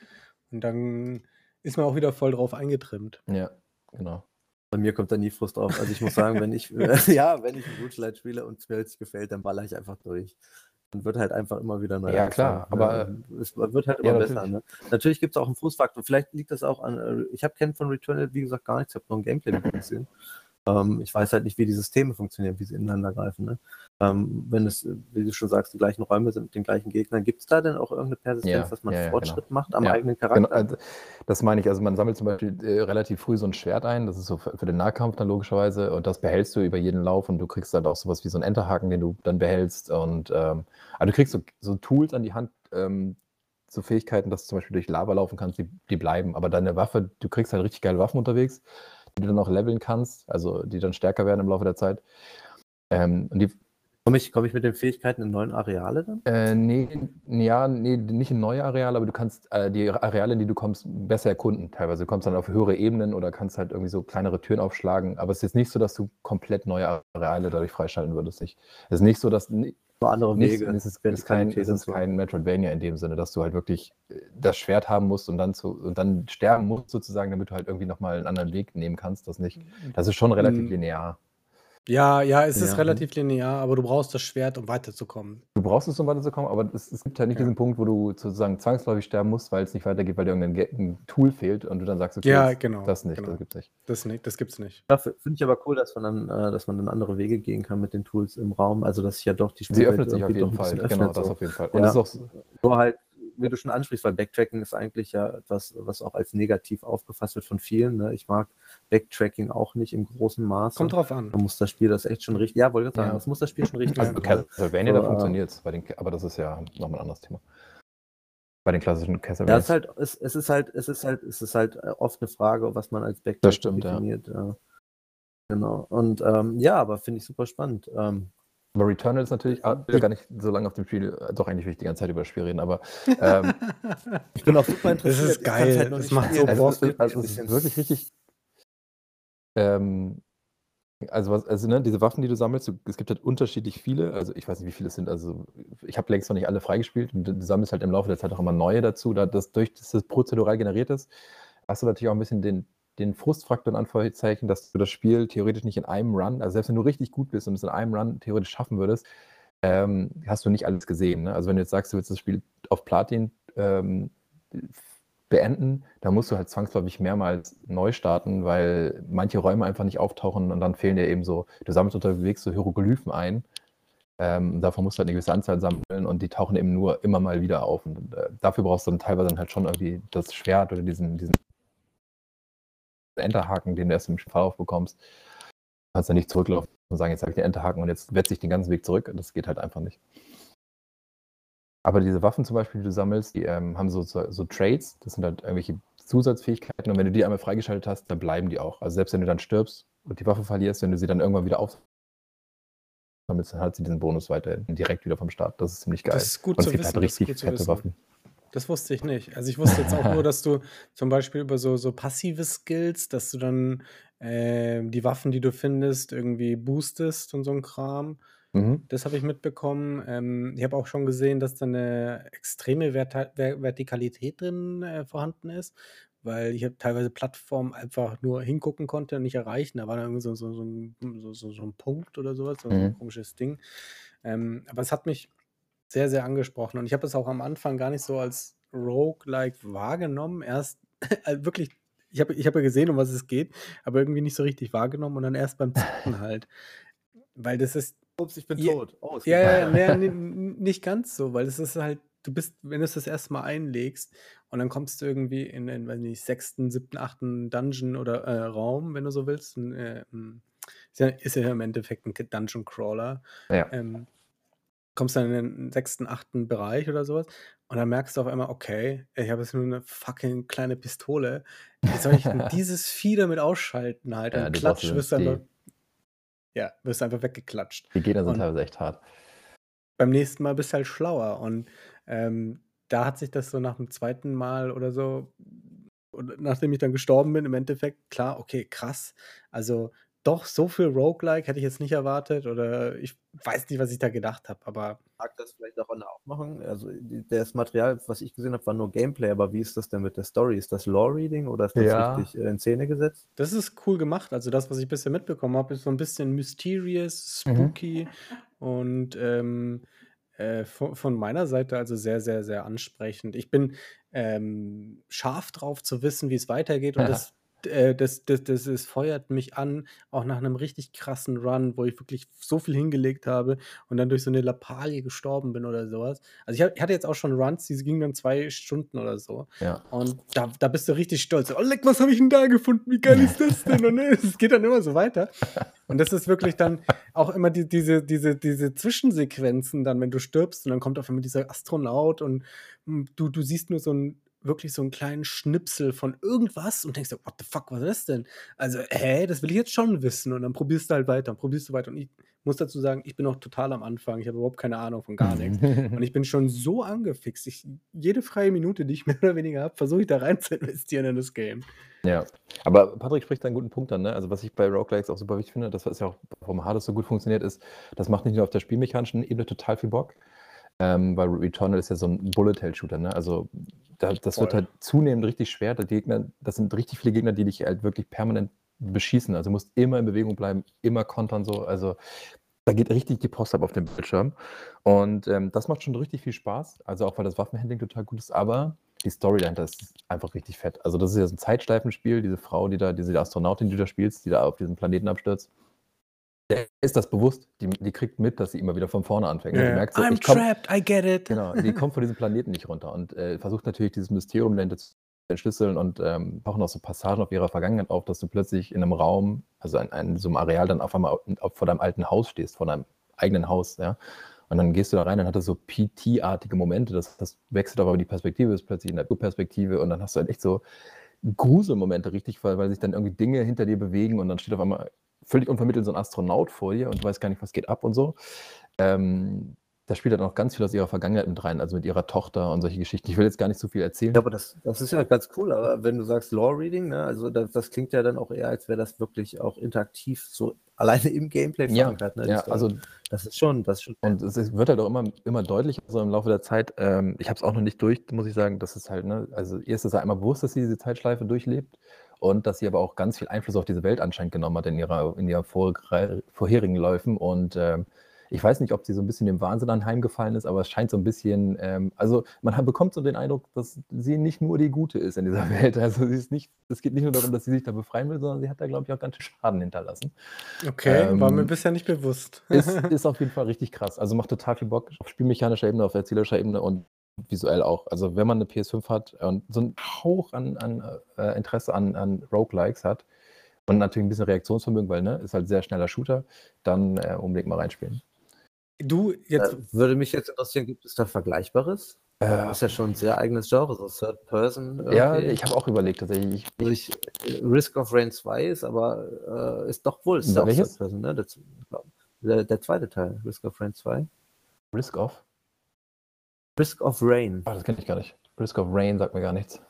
Und dann ist man auch wieder voll drauf eingetrimmt. Ja, genau. Bei mir kommt da nie Frust auf. Also ich muss sagen, wenn ich, ja, wenn ich ein Rootlight spiele und es mir jetzt gefällt, dann baller ich einfach durch. Und wird halt einfach immer wieder neu. Ja, klar, aber ne? es wird halt immer ja, besser. Ne? Natürlich gibt es auch einen Frustfaktor. Vielleicht liegt das auch an, äh, ich habe Ken von Returnal, wie gesagt, gar nichts, ich habe nur ein Gameplay gesehen. Ähm, ich weiß halt nicht, wie die Systeme funktionieren, wie sie ineinander greifen. Ne? Ähm, wenn es, wie du schon sagst, die gleichen Räume sind mit den gleichen Gegnern, gibt es da denn auch irgendeine Persistenz, ja, dass man ja, Fortschritt genau. macht am eigenen Charakter? Genau, also, das meine ich. Also man sammelt zum Beispiel äh, relativ früh so ein Schwert ein, das ist so für, für, den Nahkampf dann logischerweise und das behältst du über jeden Lauf und du kriegst halt auch sowas wie so einen Enterhaken, den du dann behältst und ähm, also du kriegst so, so Tools an die Hand, ähm, so Fähigkeiten, dass du zum Beispiel durch Lava laufen kannst, die, die bleiben. Aber deine Waffe, du kriegst halt richtig geile Waffen unterwegs die du auch leveln kannst, also die dann stärker werden im Laufe der Zeit. Ähm, und die Komme ich, komm ich mit den Fähigkeiten in neuen Areale dann? Äh, nee, ja, nee, nicht in neue Areale, aber du kannst äh, die Areale, in die du kommst, besser erkunden teilweise. Du kommst dann auf höhere Ebenen oder kannst halt irgendwie so kleinere Türen aufschlagen. Aber es ist jetzt nicht so, dass du komplett neue Areale dadurch freischalten würdest. Es ist nicht so, dass nur andere Wege. es ist, ist, kein, es ist kein Metroidvania in dem Sinne, dass du halt wirklich äh, das Schwert haben musst und dann, zu, und dann sterben musst sozusagen, damit du halt irgendwie nochmal einen anderen Weg nehmen kannst. Das nicht. Mhm. Das ist schon relativ mhm. linear. Ja, ja, es ist relativ linear, aber du brauchst das Schwert, um weiterzukommen. Du brauchst es, um weiterzukommen, aber es, es gibt halt nicht ja. diesen Punkt, wo du sozusagen zwangsläufig sterben musst, weil es nicht weitergeht, weil dir irgendein Tool fehlt und du dann sagst, okay, ja, genau, das nicht, genau. das gibt's nicht. Das, nicht, das gibt's nicht. Ja, Finde ich aber cool, dass man dann, äh, dass man dann andere Wege gehen kann mit den Tools im Raum, also dass sich ja doch die Spielwelt Sie öffnet sich auf jeden Fall, genau, das auf jeden Fall. Und ja. ist auch so, nur halt wie du schon ansprichst, weil Backtracking ist eigentlich ja etwas, was auch als negativ aufgefasst wird von vielen. Ne? Ich mag Backtracking auch nicht im großen Maße. Kommt drauf an. Man muss das Spiel das echt schon richtig, ja, wollte ich sagen, ja. das muss das Spiel schon richtig Also Castlevania, so, da funktioniert es, aber das ist ja nochmal ein anderes Thema. Bei den klassischen Castlevania. Ja, es ist halt, es, es, ist halt, es ist halt, es ist halt äh, oft eine Frage, was man als Backtracking definiert. Ja. Genau. Und ähm, ja, aber finde ich super spannend. Ähm, aber Returnal ist natürlich, ah, ich will gar nicht so lange auf dem Spiel, äh, doch eigentlich will ich die ganze Zeit über das Spiel reden, aber ähm, ich bin auch super interessiert. Das ist geil, halt das macht so Bock. Also, also, es ist wirklich richtig, ähm, also, was, also ne, diese Waffen, die du sammelst, du, es gibt halt unterschiedlich viele, also ich weiß nicht, wie viele es sind, also ich habe längst noch nicht alle freigespielt und du sammelst halt im Laufe der Zeit auch immer neue dazu, da das durch dass das prozedural generiert ist, hast du natürlich auch ein bisschen den, den Frustfaktor in Anführungszeichen, dass du das Spiel theoretisch nicht in einem Run, also selbst wenn du richtig gut bist und es in einem Run theoretisch schaffen würdest, ähm, hast du nicht alles gesehen. Ne? Also wenn du jetzt sagst, du willst das Spiel auf Platin ähm, beenden, dann musst du halt zwangsläufig mehrmals neu starten, weil manche Räume einfach nicht auftauchen und dann fehlen dir eben so, du sammelst unterwegs so Hieroglyphen ein. Ähm, davon musst du halt eine gewisse Anzahl sammeln und die tauchen eben nur immer mal wieder auf. Und äh, dafür brauchst du dann teilweise dann halt schon irgendwie das Schwert oder diesen, diesen Enterhaken, den du erst im Verlauf bekommst. Du kannst ja nicht zurücklaufen und sagen, jetzt habe ich den Enterhaken und jetzt wetze ich den ganzen Weg zurück. Das geht halt einfach nicht. Aber diese Waffen zum Beispiel, die du sammelst, die ähm, haben so, so, so Trades, das sind halt irgendwelche Zusatzfähigkeiten und wenn du die einmal freigeschaltet hast, dann bleiben die auch. Also selbst wenn du dann stirbst und die Waffe verlierst, wenn du sie dann irgendwann wieder auf damit hat sie diesen Bonus weiterhin direkt wieder vom Start. Das ist ziemlich geil. Das ist gut und zu es gibt wissen. halt das ist richtig zu fette wissen. Waffen. Das wusste ich nicht. Also ich wusste jetzt auch nur, dass du zum Beispiel über so, so passive Skills, dass du dann ähm, die Waffen, die du findest, irgendwie boostest und so ein Kram. Mhm. Das habe ich mitbekommen. Ähm, ich habe auch schon gesehen, dass da eine extreme Verta Ver Vertikalität drin äh, vorhanden ist, weil ich habe teilweise Plattformen einfach nur hingucken konnte und nicht erreichen. Da war dann irgendwie so, so, so, ein, so, ein Punkt oder sowas, so ein Mhm. komisches Ding. Ähm, aber es hat mich sehr, sehr angesprochen und ich habe es auch am Anfang gar nicht so als Roguelike wahrgenommen. Erst äh, wirklich, ich habe ich hab ja gesehen, um was es geht, aber irgendwie nicht so richtig wahrgenommen und dann erst beim Zocken halt. Weil das ist Ups, ich bin Ja, tot. Oh, es ja, geht ja, n- nicht ganz so, weil es ist halt, du bist, wenn du es das erste Mal einlegst und dann kommst du irgendwie in den, weiß nicht, sechsten, siebten, achten Dungeon oder äh, Raum, wenn du so willst. Ein, äh, ist, ja, ist ja im Endeffekt ein Dungeon Crawler. Ja. Ähm, kommst dann in den sechsten, achten Bereich oder sowas und dann merkst du auf einmal, okay, ich habe jetzt nur eine fucking kleine Pistole. Wie soll ich denn dieses Vieh damit ausschalten halt? Ja, Und klatsch, wirst du einfach, ja, wirst du einfach weggeklatscht. die Gegner sind Und teilweise echt hart. beim nächsten Mal bist du halt schlauer. Und ähm, da hat sich das so nach dem zweiten Mal oder so, nachdem ich dann gestorben bin, im Endeffekt, klar, okay, krass. Also doch, so viel Roguelike hätte ich jetzt nicht erwartet oder ich weiß nicht, was ich da gedacht habe, aber Mag das vielleicht auch eine aufmachen? Also die- das Material, was ich gesehen habe, war nur Gameplay, aber wie ist das denn mit der Story? Ist das Lore-Reading oder ist das Ja. richtig äh, in Szene gesetzt? das ist cool gemacht. Also das, was ich bisher mitbekommen habe, ist so ein bisschen mysterious, Mhm. spooky und ähm, äh, von, von meiner Seite also sehr, sehr, sehr ansprechend. Ich bin ähm, scharf drauf zu wissen, wie es weitergeht und Ja. das, äh, das, das, das, es feuert mich an, auch nach einem richtig krassen Run, wo ich wirklich so viel hingelegt habe und dann durch so eine Lappalie gestorben bin oder sowas. Also ich, hab, ich hatte jetzt auch schon Runs, die gingen dann zwei Stunden oder so. Ja. Und da, da bist du richtig stolz. Oh, leck, was habe ich denn da gefunden? Wie geil ist das denn? Und ne, es geht dann immer so weiter. Und das ist wirklich dann auch immer die, diese, diese, diese Zwischensequenzen, dann, wenn du stirbst und dann kommt auf einmal dieser Astronaut und mm, du, du siehst nur so ein wirklich so einen kleinen Schnipsel von irgendwas und denkst dir, what the fuck, was ist das denn? Also, hä, das will ich jetzt schon wissen. Und dann probierst du halt weiter und probierst du weiter. Und ich muss dazu sagen, ich bin noch total am Anfang. Ich habe überhaupt keine Ahnung von gar nichts. Und ich bin schon so angefixt. Ich, jede freie Minute, die ich mehr oder weniger habe, versuche ich da rein zu investieren in das Game. Ja, aber Patrick spricht da einen guten Punkt an. Ne? Also was ich bei Roguelikes auch super wichtig finde, das was ja auch vom Hades so gut funktioniert ist, das macht nicht nur auf der spielmechanischen Ebene total viel Bock, ähm, weil Returnal ist ja so ein Bullet-Hell-Shooter. Ne? Also da, das wird Voll. halt zunehmend richtig schwer. Die Gegner, das sind richtig viele Gegner, die dich halt wirklich permanent beschießen. Also du musst immer in Bewegung bleiben, immer kontern so. Also da geht richtig die Post ab auf dem Bildschirm. Und ähm, das macht schon richtig viel Spaß. Also auch weil das Waffenhandling total gut ist, aber die Story dahinter ist einfach richtig fett. Also das ist ja so ein Zeitschleifenspiel, diese Frau, die da, diese Astronautin, die du da spielst, die da auf diesem Planeten abstürzt. Der ist das bewusst, die, die kriegt mit, dass sie immer wieder von vorne anfängt. Die merkt so, I'm ich komm, trapped, I get it. Genau, die kommt von diesem Planeten nicht runter und äh, versucht natürlich dieses Mysterium dahinter zu entschlüsseln und ähm, tauchen auch so Passagen auf ihrer Vergangenheit auf, dass du plötzlich in einem Raum, also in, in so einem Areal, dann auf einmal vor deinem alten Haus stehst, vor deinem eigenen Haus, ja. Und dann gehst du da rein, dann hat das so PT-artige Momente, das, das wechselt aber die Perspektive, ist plötzlich in der Perspektive und dann hast du halt echt so Gruselmomente, richtig, weil, weil sich dann irgendwie Dinge hinter dir bewegen und dann steht auf einmal völlig unvermittelt so ein Astronaut vor dir und du weißt gar nicht, was geht ab und so. Ähm, da spielt dann auch ganz viel aus ihrer Vergangenheit mit rein, also mit ihrer Tochter und solche Geschichten. Ich will jetzt gar nicht so viel erzählen. Ja, aber das, das ist ja ganz cool. Aber wenn du sagst Lore-Reading, ne, also das, das klingt ja dann auch eher, als wäre das wirklich auch interaktiv so alleine im Gameplay ja, verankert. Ne, die ja, Story. also das ist schon, das ist schon. Und es wird halt auch immer, immer deutlicher so im Laufe der Zeit. Ähm, ich habe es auch noch nicht durch, muss ich sagen. Das ist halt, ne, also ihr ist es ja einmal bewusst, dass sie diese Zeitschleife durchlebt und dass sie aber auch ganz viel Einfluss auf diese Welt anscheinend genommen hat in ihrer, in ihrer vor, vorherigen Läufen. Und ähm, ich weiß nicht, ob sie so ein bisschen dem Wahnsinn anheimgefallen ist, aber es scheint so ein bisschen, ähm, also man hat, bekommt so den Eindruck, dass sie nicht nur die Gute ist in dieser Welt. Also sie ist nicht, es geht nicht nur darum, dass sie sich da befreien will, sondern sie hat da, glaube ich, auch ganz schön Schaden hinterlassen. Okay, war mir Ähm, bisher nicht bewusst. ist, ist auf jeden Fall richtig krass. Also macht total viel Bock auf spielmechanischer Ebene, auf erzählerischer Ebene und visuell auch. Also wenn man eine PS5 hat und so einen Hauch an, an äh, Interesse an, an Roguelikes hat und natürlich ein bisschen Reaktionsvermögen, weil ne, ist halt sehr schneller Shooter, dann äh, unbedingt mal reinspielen. Du, jetzt. Äh, würde mich jetzt interessieren, gibt es da Vergleichbares? Äh, Das ist ja schon ein sehr eigenes Genre, so Third Person. ja, irgendwie. ich habe auch überlegt tatsächlich. Ich, Also ich, Risk of Rain 2 ist aber, äh, ist doch wohl ist ja auch Welches? Third Person, ne? Der, der, der zweite Teil, Risk of Rain 2. Risk of? Risk of Rain. Ah, das kenne ich gar nicht. Risk of Rain sagt mir gar nichts.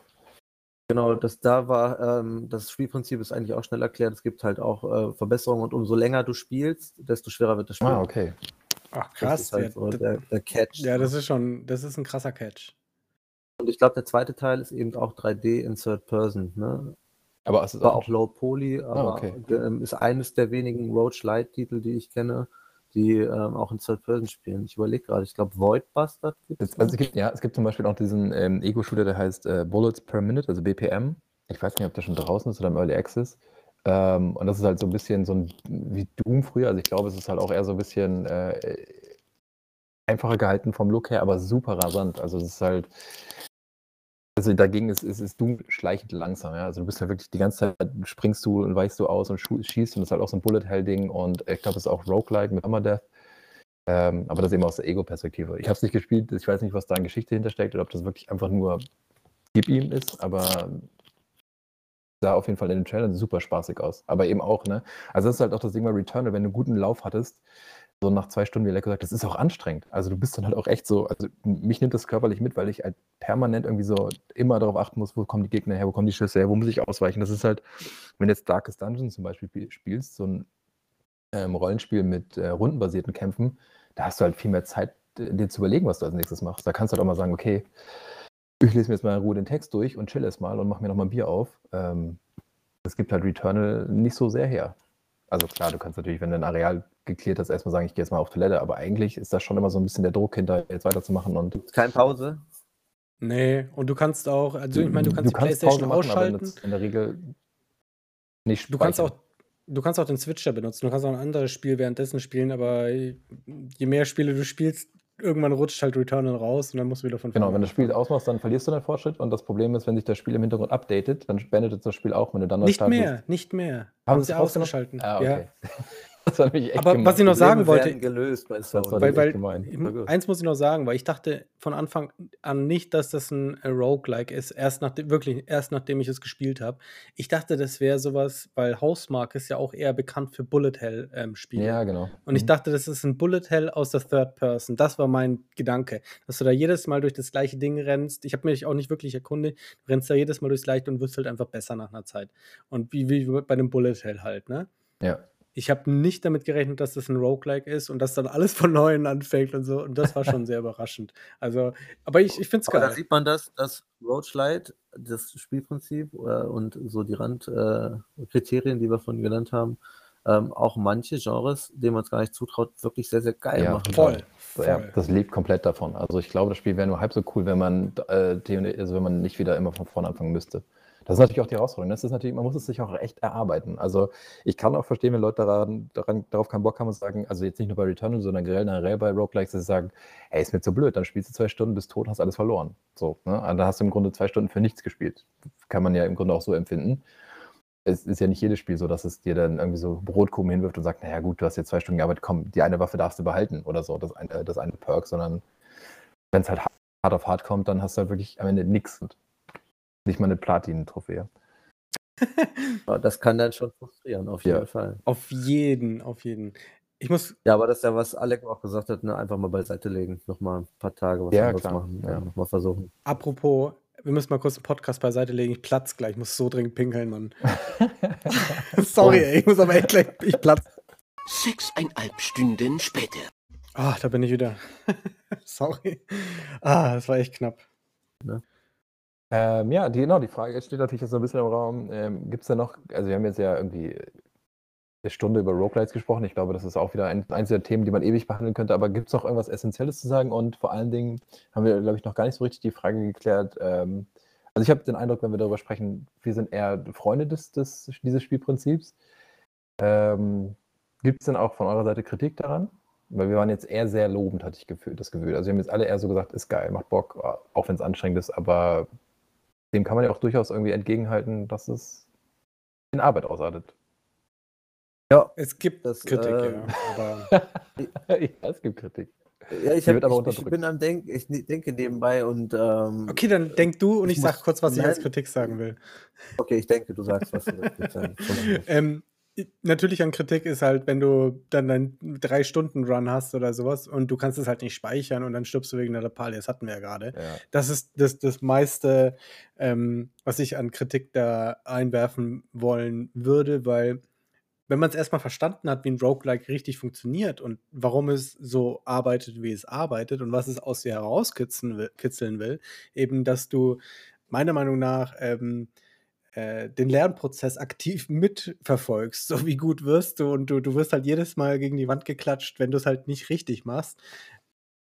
Genau, das da war, ähm, das Spielprinzip ist eigentlich auch schnell erklärt. Es gibt halt auch äh, Verbesserungen und umso länger du spielst, desto schwerer wird das Spiel. Ah, okay. Ach, krass. halt ja, so d- der, der Catch. ja, das ist schon, das ist ein krasser Catch. und ich glaube, der zweite Teil ist eben auch 3D in Third Person. Ne? Aber es ist War auch, auch Low Poly, aber okay. ähm, ist eines der wenigen Roach-Light-Titel, die ich kenne, die ähm, auch in Third Person spielen. Ich überlege gerade, ich glaube, Void Bastard gibt es. also es gibt, ja, es gibt zum Beispiel auch diesen ähm, Ego-Shooter, der heißt äh, Bullets per Minute, also BPM. Ich weiß nicht, ob der schon draußen ist oder im Early Access. Ähm, und das ist halt so ein bisschen so ein wie Doom früher. Also ich glaube, es ist halt auch eher so ein bisschen äh, einfacher gehalten vom Look her, aber super rasant. Also es ist halt. Also dagegen ist, ist, ist Doom schleichend langsam, ja. Also du bist ja wirklich die ganze Zeit springst du und weichst du aus und schießt und das ist halt auch so ein Bullet-Hell-Ding und ich glaube, es ist auch Roguelike mit Death. Ähm, aber das eben aus der Ego-Perspektive. Ich habe es nicht gespielt, ich weiß nicht, was da an Geschichte hintersteckt oder ob das wirklich einfach nur Gib ihm ist, aber sah auf jeden Fall in den Trailern super spaßig aus. Aber eben auch, ne? Also das ist halt auch das Ding bei Returnal, wenn du einen guten Lauf hattest, so nach zwei Stunden, wie Lecker sagt, das ist auch anstrengend. Also du bist dann halt auch echt so, also mich nimmt das körperlich mit, weil ich halt permanent irgendwie so immer darauf achten muss, wo kommen die Gegner her, wo kommen die Schüsse her, wo muss ich ausweichen. Das ist halt, wenn du jetzt Darkest Dungeon zum Beispiel spiel- spielst, so ein ähm, Rollenspiel mit äh, rundenbasierten Kämpfen, da hast du halt viel mehr Zeit, äh, dir zu überlegen, was du als nächstes machst. Da kannst du halt auch mal sagen, okay, ich lese mir jetzt mal in Ruhe den Text durch und chill erst mal und mach mir noch mal ein Bier auf. Ähm, das gibt halt Returnal nicht so sehr her. Also klar, du kannst natürlich, wenn du ein Areal geklärt hast, erstmal sagen, ich gehe jetzt mal auf Toilette, aber eigentlich ist da schon immer so ein bisschen der Druck hinter, jetzt weiterzumachen und Keine Pause. Nee, und du kannst auch, also ich meine, du kannst die Pause Playstation machen, aber ausschalten. in der Regel nicht Du kannst auch, du kannst auch den Switcher benutzen. Du kannst auch ein anderes Spiel währenddessen spielen, aber je mehr Spiele du spielst, irgendwann rutscht halt Returnal raus und dann musst du wieder von Genau, vorne wenn du das Spiel ausmachst, dann verlierst du deinen Fortschritt und das Problem ist, wenn sich das Spiel im Hintergrund updatet, dann beendet das Spiel auch, wenn du dann Nicht mehr, nicht mehr. Haben sie ausgeschalten. Ah, Ja. Das war nämlich echt Aber was ich noch sagen Probleme wollte- gelöst bei Sony. Weil, weil ich- gut. eins muss ich noch sagen, weil ich dachte von Anfang an nicht, dass das ein Roguelike ist, erst nachdem, wirklich erst nachdem ich es gespielt habe. Ich dachte, das wäre sowas, weil Housemark ist ja auch eher bekannt für Bullet Hell ähm, Spiele. Ja, genau. Und ich Mhm. dachte, das ist ein Bullet Hell aus der Third Person. Das war mein Gedanke. Dass du da jedes Mal durch das gleiche Ding rennst. Ich habe mich auch nicht wirklich erkundigt. Du rennst da jedes Mal durchs gleiche und wirst halt einfach besser nach einer Zeit. Und wie, wie bei dem Bullet Hell halt, ne? Ja. Ich habe nicht damit gerechnet, dass das ein Roguelike ist und dass dann alles von Neuem anfängt und so. Und das war schon sehr überraschend. Also, aber ich, ich finde es Aber da geil. sieht man das, dass Roachlight, das Spielprinzip äh, und so die Randkriterien, äh, die wir vorhin genannt haben, ähm, auch manche Genres, denen man es gar nicht zutraut, wirklich sehr, sehr geil Ja, machen. Voll. kann. Ja, voll. das lebt komplett davon. Also ich glaube, das Spiel wäre nur halb so cool, wenn man äh, also wenn man nicht wieder immer von vorne anfangen müsste. Das ist natürlich auch die Herausforderung. Das ist natürlich, man muss es sich auch echt erarbeiten. Also ich kann auch verstehen, wenn Leute daran, daran, darauf keinen Bock haben und sagen, also jetzt nicht nur bei Returnal, sondern generell bei Roguelikes, dass sie sagen, ey, ist mir zu blöd, dann spielst du zwei Stunden, bist tot, hast alles verloren. So, ne? Also da hast du im Grunde zwei Stunden für nichts gespielt. Kann man ja im Grunde auch so empfinden. Es ist ja nicht jedes Spiel so, dass es dir dann irgendwie so Brotkuchen hinwirft und sagt, naja gut, du hast jetzt zwei Stunden gearbeitet, komm, die eine Waffe darfst du behalten oder so, das eine, das eine Perk, sondern wenn es halt hart auf hart kommt, dann hast du halt wirklich am Ende nichts. Nicht mal eine Platin-Trophäe. Das kann dann schon frustrieren, auf jeden Ja. Fall. Auf jeden, auf jeden. Ich muss, Ja, aber das ist ja, was Alec auch gesagt hat, ne? einfach mal beiseite legen, nochmal ein paar Tage was Ja, anderes klar, machen, ja. ja. nochmal versuchen. apropos, wir müssen mal kurz den Podcast beiseite legen. Ich platz gleich. Ich muss so dringend pinkeln, Mann. Sorry, ey, ich muss aber echt gleich, ich platz. Sechseinhalb Stunden später. Ah, da bin ich wieder. Sorry. Ah, das war echt knapp. Ähm, ja, die, genau, die Frage steht natürlich jetzt so ein bisschen im Raum. Ähm, Gibt es da noch, also wir haben jetzt ja irgendwie eine Stunde über Roguelites gesprochen. Ich glaube, das ist auch wieder ein, eins der Themen, die man ewig behandeln könnte. Aber gibt es noch irgendwas Essentielles zu sagen? Und vor allen Dingen haben wir, glaube ich, noch gar nicht so richtig die Frage geklärt. Ähm, also ich habe den Eindruck, wenn wir darüber sprechen, wir sind eher Freunde des, des, dieses Spielprinzips. Ähm, gibt es denn auch von eurer Seite Kritik daran? Weil wir waren jetzt eher sehr lobend, hatte ich das Gefühl. Also wir haben jetzt alle eher so gesagt, ist geil, macht Bock, auch wenn es anstrengend ist, aber dem kann man ja auch durchaus irgendwie entgegenhalten, dass es in Arbeit ausartet. Ja, Es gibt Das, Kritik, äh, ja. Aber ja, es gibt Kritik. ja ich, hab, ich, ich bin am Denk, ich ne- denke nebenbei und ähm, okay, dann denk du und Ich ich sag kurz, was ich als Nein. Kritik sagen will. okay, ich denke, du sagst was. du willst sagen. Ähm, i- natürlich an Kritik ist halt, wenn du dann einen 3-Stunden-Run hast oder sowas und du kannst es halt nicht speichern und dann stirbst du wegen der Lappalie. Das hatten wir ja gerade. Ja. Das ist das, das meiste, ähm, was ich an Kritik da einwerfen wollen würde, weil wenn man es erstmal verstanden hat, wie ein Roguelike richtig funktioniert und warum es so arbeitet, wie es arbeitet und was es aus dir herauskitzeln will, kitzeln will, eben, dass du meiner Meinung nach ähm, äh, den Lernprozess aktiv mitverfolgst. So wie gut wirst du und du, du wirst halt jedes Mal gegen die Wand geklatscht, wenn du es halt nicht richtig machst.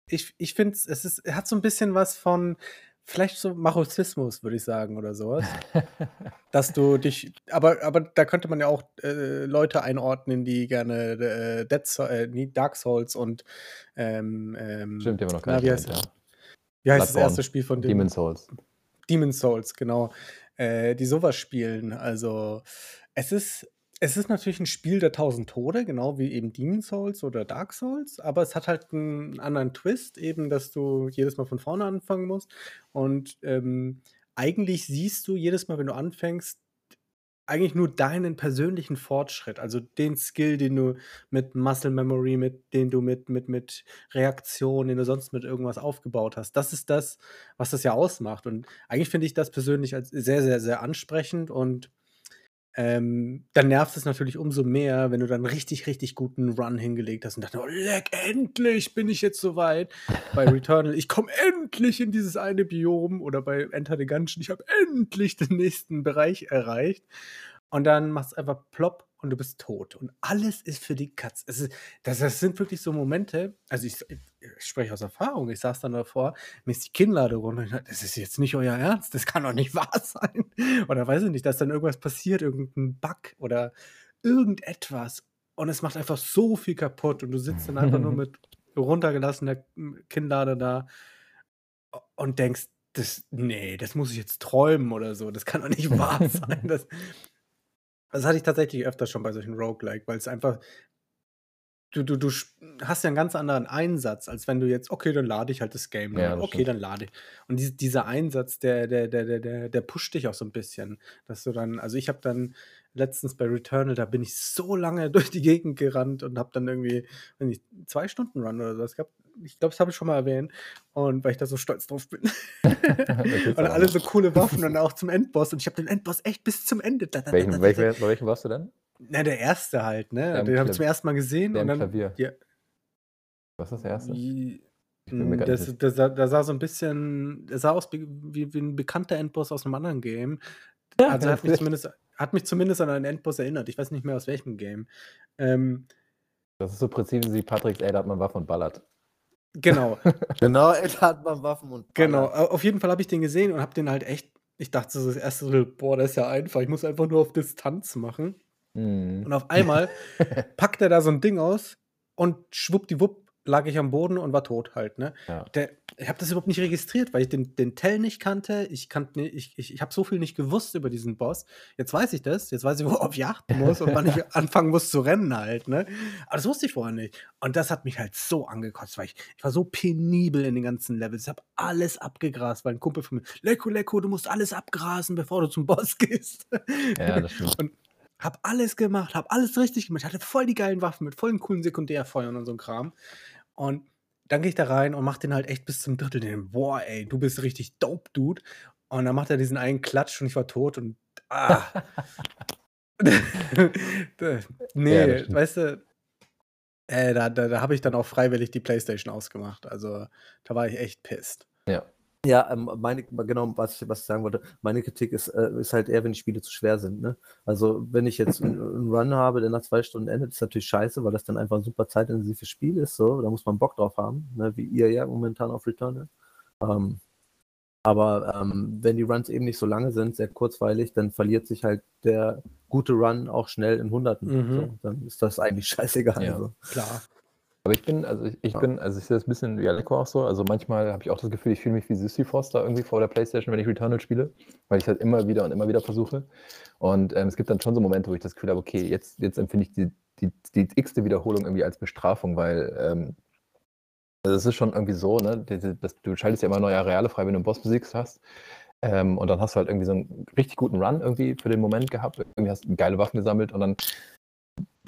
Ich, ich finde, es ist, hat so ein bisschen was von, vielleicht so Masochismus, würde ich sagen, oder sowas. dass du dich, aber, aber da könnte man ja auch äh, Leute einordnen, die gerne äh, Dead Soul, äh, Dark Souls und ähm, ähm, Stimmt, die haben wir noch gar na, nicht wie heißt, ja. wie heißt das erste Spiel von dem? Demon's Souls. Demon's Souls, genau. Äh, die sowas spielen. Also, es ist, es ist natürlich ein Spiel der tausend Tode, genau wie eben Demon's Souls oder Dark Souls, aber es hat halt einen anderen Twist, eben, dass du jedes Mal von vorne anfangen musst. Und ähm, eigentlich siehst du jedes Mal, wenn du anfängst, eigentlich nur deinen persönlichen Fortschritt, also den Skill, den du mit Muscle Memory, mit den du mit, mit, mit Reaktion, den du sonst mit irgendwas aufgebaut hast. Das ist das, was das ja ausmacht. Und eigentlich finde ich das persönlich als sehr, sehr, sehr ansprechend und ähm, dann nervt es natürlich umso mehr, wenn du dann richtig, richtig guten Run hingelegt hast und dachte, oh, leck, endlich bin ich jetzt soweit. Bei Returnal, ich komme endlich in dieses eine Biom oder bei Enter the Gungeon, ich habe endlich den nächsten Bereich erreicht. Und dann machst du einfach plopp und du bist tot. Und alles ist für die Katz. Es ist, das, das sind wirklich so Momente, also ich, ich, spreche aus Erfahrung, ich saß dann davor, mir ist die Kinnlade runter und ich dachte, das ist jetzt nicht euer Ernst, das kann doch nicht wahr sein. Oder weiß ich nicht, dass dann irgendwas passiert, irgendein Bug oder irgendetwas. Und es macht einfach so viel kaputt und du sitzt dann einfach nur mit runtergelassener Kinnlade da und denkst, das, nee, das muss ich jetzt träumen oder so. Das kann doch nicht wahr sein. Das, das hatte ich tatsächlich öfter schon bei solchen Roguelike, weil es einfach. Du, du, du hast ja einen ganz anderen Einsatz, als wenn du jetzt, okay, dann lade ich halt das Game. Ja, das okay, stimmt. dann lade ich. Und dies, dieser Einsatz, der, der, der, der, der, der pusht dich auch so ein bisschen. Dass du dann, also ich habe dann letztens bei Returnal, da bin ich so lange durch die Gegend gerannt und habe dann irgendwie, weiß nicht, zwei Stunden Run oder sowas gehabt. Ich glaube, das habe ich schon mal erwähnt. Und weil ich da so stolz drauf bin. und alle so coole Waffen und auch zum Endboss. Und ich habe den Endboss echt bis zum Ende. Da, da, Welchen, da, welchen, bei welchem warst du denn? na, der erste halt, ne? Der Den habe ich zum ersten Mal gesehen der und dann. Klavier. Ja, Was ist das erste? i- Ich bin mir m, gar das, das, sah- das sah so ein bisschen, das sah aus wie, wie, ein bekannter Endboss aus einem anderen Game. Also hat mich zumindest, hat mich zumindest an einen Endboss erinnert. Ich weiß nicht mehr aus welchem Game. Ähm, Das ist so präzise wie Patricks, ey, da hat man Waffe und ballert. Genau, genau, er hat man Waffen und genau. Auf jeden Fall habe ich den gesehen und habe den halt echt. Ich dachte so das erste so, boah, das ist ja einfach. Ich muss einfach nur auf Distanz machen. Mhm. Und auf einmal packt er da so ein Ding aus und schwuppdiwupp lag ich am Boden und war tot halt, ne? Ja. Der, ich habe das überhaupt nicht registriert, weil ich den, den Tell nicht kannte. Ich kannte ich, ich, ich habe so viel nicht gewusst über diesen Boss. Jetzt weiß ich das. Jetzt weiß ich, worauf ich achten muss und wann ich anfangen muss zu rennen halt, ne? Aber das wusste ich vorher nicht. Und das hat mich halt so angekotzt, weil ich, ich war so penibel in den ganzen Levels. Ich habe alles abgegrast, weil ein Kumpel von mir, Lecko, Lecko, du musst alles abgrasen, bevor du zum Boss gehst. Ja, das stimmt. Und hab alles gemacht, hab alles richtig gemacht. Hatte voll die geilen Waffen mit vollen coolen Sekundärfeuern und so Kram. Und dann gehe ich da rein und mach den halt echt bis zum Drittel. Den, boah, ey, du bist richtig dope, Dude. Und dann macht er diesen einen Klatsch und ich war tot und ah. Nee, Ja, weißt du, äh, da, da, da habe ich dann auch freiwillig die Playstation ausgemacht. Also da war ich echt pisst. Ja, ähm, meine, genau, was ich, was ich sagen wollte, meine Kritik ist, äh, ist halt eher, wenn die Spiele zu schwer sind. Ne? Also, wenn ich jetzt einen, Run habe, der nach zwei Stunden endet, ist natürlich scheiße, weil das dann einfach ein super zeitintensives Spiel ist. So, da muss man Bock drauf haben, ne? wie ihr ja momentan auf Returnal. Ähm, aber ähm, wenn die Runs eben nicht so lange sind, sehr kurzweilig, dann verliert sich halt der gute Run auch schnell in Hunderten. Mhm. So, dann ist das eigentlich scheißegal. Ja. So. Klar. Aber ich bin, also ich, ich Ja. bin, also ich sehe das ein bisschen wie Aleko auch so. Also manchmal habe ich auch das Gefühl, ich fühle mich wie Sisyphos da irgendwie vor der Playstation, wenn ich Returnal spiele, weil ich halt immer wieder und immer wieder versuche. Und ähm, es gibt dann schon so Momente, wo ich das Gefühl habe, okay, jetzt, jetzt empfinde ich die, die, die x-te Wiederholung irgendwie als Bestrafung, weil ähm, also es ist schon irgendwie so, ne? Diese, das, du schaltest ja immer neue Areale frei, wenn du einen Boss besiegst hast. Ähm, und dann hast du halt irgendwie so einen richtig guten Run irgendwie für den Moment gehabt. Irgendwie hast du geile Waffen gesammelt und dann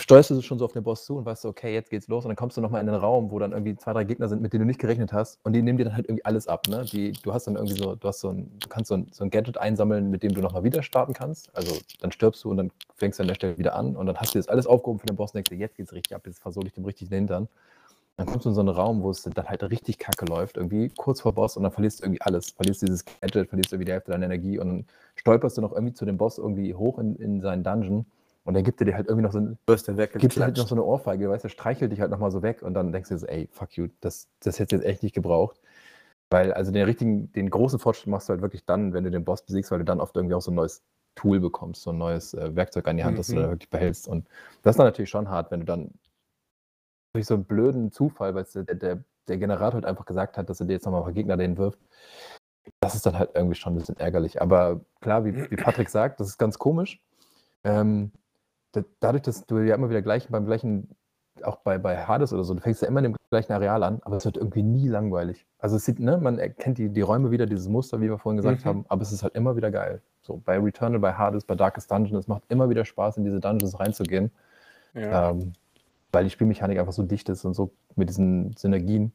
steuerst du schon so auf den Boss zu und weißt so, okay, jetzt geht's los. Und dann kommst du nochmal in den Raum, wo dann irgendwie zwei, drei Gegner sind, mit denen du nicht gerechnet hast. Und die nehmen dir dann halt irgendwie alles ab. Ne? Die, du hast dann irgendwie so, du hast so ein, du kannst so ein, so ein Gadget einsammeln, mit dem du nochmal wieder starten kannst. Also dann stirbst du und dann fängst du an der Stelle wieder an. Und dann hast du das alles aufgehoben für den Boss und denkst dir, jetzt geht's richtig ab, jetzt versuche ich dem richtig den Hintern. Dann kommst du in so einen Raum, wo es dann halt richtig kacke läuft, irgendwie kurz vor Boss und dann verlierst du irgendwie alles. Verlierst dieses Gadget, verlierst irgendwie die Hälfte deiner Energie und dann stolperst du noch irgendwie zu dem Boss irgendwie hoch in, in seinen Dungeon und dann gibt er dir halt irgendwie noch so ein, Wirst gibt dir halt noch so eine Ohrfeige, weißt du, streichelt dich halt nochmal so weg und dann denkst du so, ey, fuck you, das, das hättest du jetzt echt nicht gebraucht. Weil, also den richtigen, den großen Fortschritt machst du halt wirklich dann, wenn du den Boss besiegst, weil du dann oft irgendwie auch so ein neues Tool bekommst, so ein neues äh, Werkzeug an die Hand, das du Mhm. dann wirklich behältst. Und das ist dann natürlich schon hart, wenn du dann durch so einen blöden Zufall, weil der, der, der Generator halt einfach gesagt hat, dass er dir jetzt nochmal ein paar Gegner den wirft. Das ist dann halt irgendwie schon ein bisschen ärgerlich. Aber klar, wie, wie Patrick sagt, das ist ganz komisch. Ähm, da, dadurch, dass du ja immer wieder gleich beim gleichen, auch bei, bei Hades oder so, du fängst ja immer in dem gleichen Areal an, aber es wird irgendwie nie langweilig. Also es sieht, ne, man erkennt die, die Räume wieder, dieses Muster, wie wir vorhin gesagt Mhm. haben, aber es ist halt immer wieder geil. So bei Returnal, bei Hades, bei Darkest Dungeon, es macht immer wieder Spaß, in diese Dungeons reinzugehen. Ja. Ähm, weil die Spielmechanik einfach so dicht ist und so mit diesen Synergien.